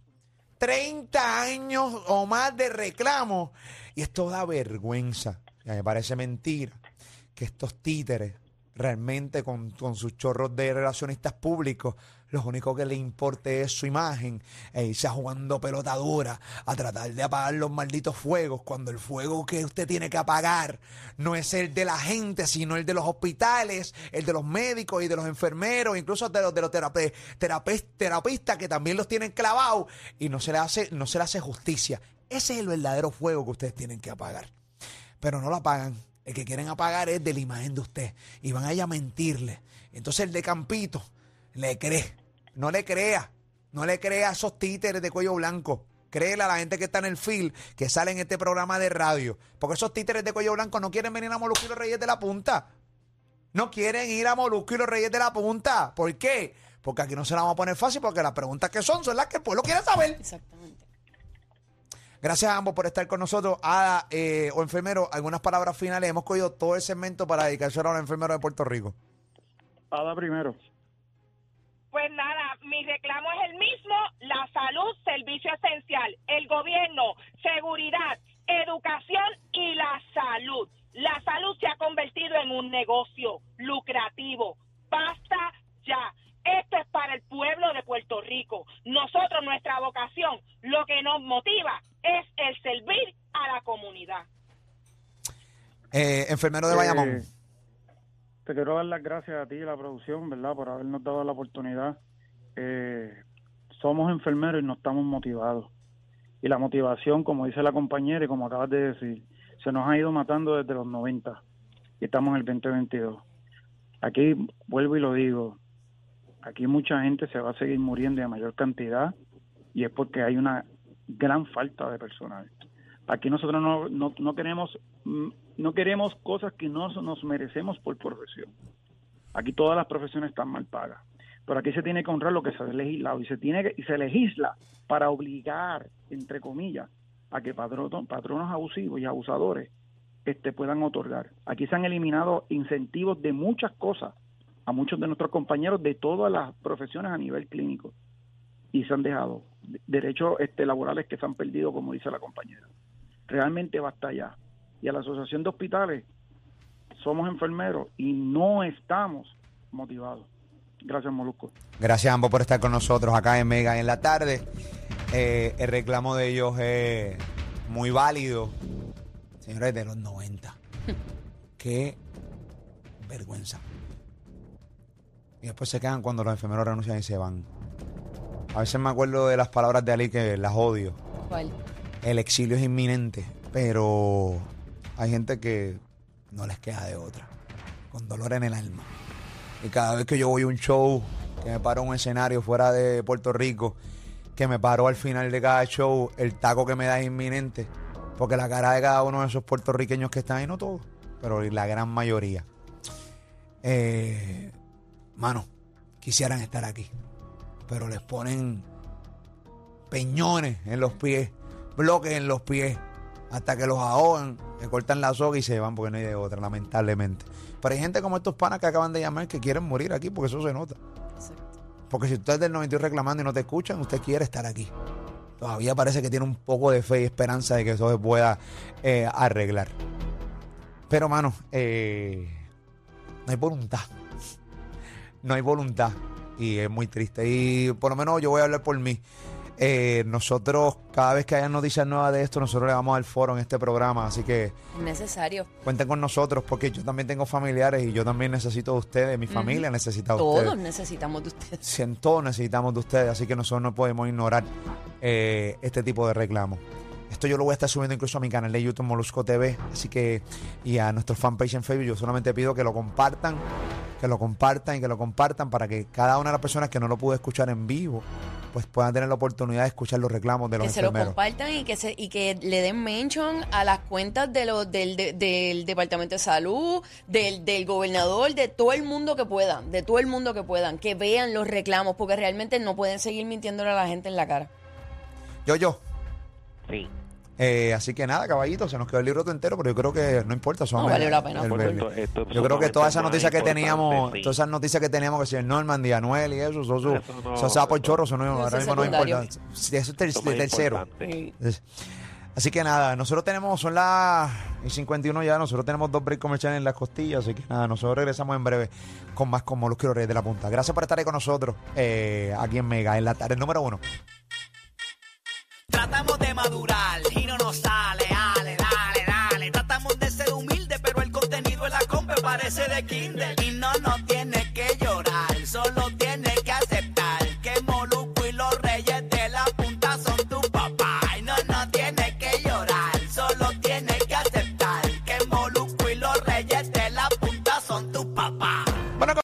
30 años o más de reclamo. Y esto da vergüenza. Ya me parece mentira que estos títeres realmente con, con sus chorros de relacionistas públicos, lo único que le importe es su imagen e irse jugando pelota dura a tratar de apagar los malditos fuegos cuando el fuego que usted tiene que apagar no es el de la gente, sino el de los hospitales, el de los médicos y de los enfermeros, incluso de los de los terapistas que también los tienen clavados y no se le hace, no se le hace justicia. Ese es el verdadero fuego que ustedes tienen que apagar pero no lo apagan. El que quieren apagar es de la imagen de usted. Y van a ir a mentirle. Entonces el de Campito le cree. No le crea. No le crea a esos títeres de cuello blanco. Créele a la gente que está en el field, que sale en este programa de radio. Porque esos títeres de cuello blanco no quieren venir a Molusco y los Reyes de la Punta. No quieren ir a Molusco y los Reyes de la Punta. ¿Por qué? Porque aquí no se la vamos a poner fácil porque las preguntas que son son las que el pueblo quiere saber. Exactamente. Gracias a ambos por estar con nosotros. Ada eh, o enfermero, algunas palabras finales. Hemos cogido todo el segmento para dedicárselo a los enfermeros de Puerto Rico. Ada primero. Pues nada, mi reclamo es el mismo, la salud, servicio esencial, el gobierno, seguridad, educación y la salud. La salud se ha convertido en un negocio lucrativo. Basta ya. Esto es para el pueblo de Puerto Rico. Nosotros, nuestra vocación, lo que nos motiva es el servir a la comunidad. Eh, enfermero de Bayamón. Eh, te quiero dar las gracias a ti y a la producción, ¿verdad? Por habernos dado la oportunidad. Eh, somos enfermeros y no estamos motivados. Y la motivación, como dice la compañera y como acabas de decir, se nos ha ido matando desde los 90 y estamos en el 2022. Aquí vuelvo y lo digo, aquí mucha gente se va a seguir muriendo de mayor cantidad y es porque hay una gran falta de personal. Aquí nosotros no, no, no queremos mm, no queremos cosas que no nos merecemos por profesión. Aquí todas las profesiones están mal pagas. Pero aquí se tiene que honrar lo que se ha legislado y se tiene que- y se legisla para obligar, entre comillas, a que patronos, patronos abusivos y abusadores este, puedan otorgar. Aquí se han eliminado incentivos de muchas cosas a muchos de nuestros compañeros de todas las profesiones a nivel clínico y se han dejado de- derechos este, laborales que se han perdido, como dice la compañera. Realmente basta ya. Y a la Asociación de Hospitales somos enfermeros y no estamos motivados. Gracias, Molusco. Gracias a ambos por estar con nosotros acá en Mega en la tarde. Eh, el reclamo de ellos es muy válido. Señores, de los 90. Qué vergüenza. Y después se quedan cuando los enfermeros renuncian y se van. A veces me acuerdo de las palabras de Ali que las odio. ¿Cuál? El exilio es inminente, pero hay gente que no les queda de otra. Con dolor en el alma. Y cada vez que yo voy a un show, que me paro en un escenario fuera de Puerto Rico, que me paro al final de cada show, el taco que me da es inminente. Porque la cara de cada uno de esos puertorriqueños que están ahí, no todos, pero la gran mayoría. Eh, mano, quisieran estar aquí. Pero les ponen peñones en los pies, bloques en los pies, hasta que los ahogan, le cortan la soga y se van porque no hay de otra, lamentablemente. Pero hay gente como estos panas que acaban de llamar que quieren morir aquí porque eso se nota. Porque si usted es del 92 reclamando y no te escuchan, usted quiere estar aquí. Todavía parece que tiene un poco de fe y esperanza de que eso se pueda eh, arreglar. Pero, mano, eh, no hay voluntad. No hay voluntad. Y es muy triste. Y por lo menos yo voy a hablar por mí. Eh, nosotros, cada vez que haya noticias nuevas de esto, nosotros le vamos al foro en este programa. Así que Necesario. cuenten con nosotros porque yo también tengo familiares y yo también necesito de ustedes. Mi familia necesita de ustedes. Todos necesitamos de ustedes. Si en todo necesitamos de ustedes, así que nosotros no podemos ignorar eh, este tipo de reclamos. Esto yo lo voy a estar subiendo incluso a mi canal de YouTube Molusco TV, así que y a nuestro fanpage en Facebook. Yo solamente pido que lo compartan, que lo compartan y que lo compartan para que cada una de las personas que no lo pudo escuchar en vivo, pues puedan tener la oportunidad de escuchar los reclamos de los que se lo compartan y que se y que le den mention a las cuentas de los del, de- del departamento de salud del, del gobernador de todo el mundo que puedan de todo el mundo que puedan que vean los reclamos porque realmente no pueden seguir mintiéndole a la gente en la cara Yo, yo. Sí. Eh, así que nada, caballito, se nos quedó el libro todo entero, pero yo creo que no importa. son No, valió la pena. Por esto- esto yo creo que todas esas noticias que teníamos, sí. todas esas noticias que teníamos, que si el Norman, Anuel y eso, eso, eso, Eso no- por chorro, eso no, Eso ahora mismo no importa. Eso es ter- tercero. Así que nada, nosotros tenemos, son las y 51 ya, nosotros tenemos dos breaks comerciales en las costillas, así que nada, nosotros regresamos en breve con más como los quiero de la punta. Gracias por estar ahí con nosotros, eh, aquí en Mega, en la tarde número uno. Tratamos de madurar y no nos sale, dale, dale, dale. Tratamos de ser humildes, pero el contenido en la compa parece de kinder. Y no nos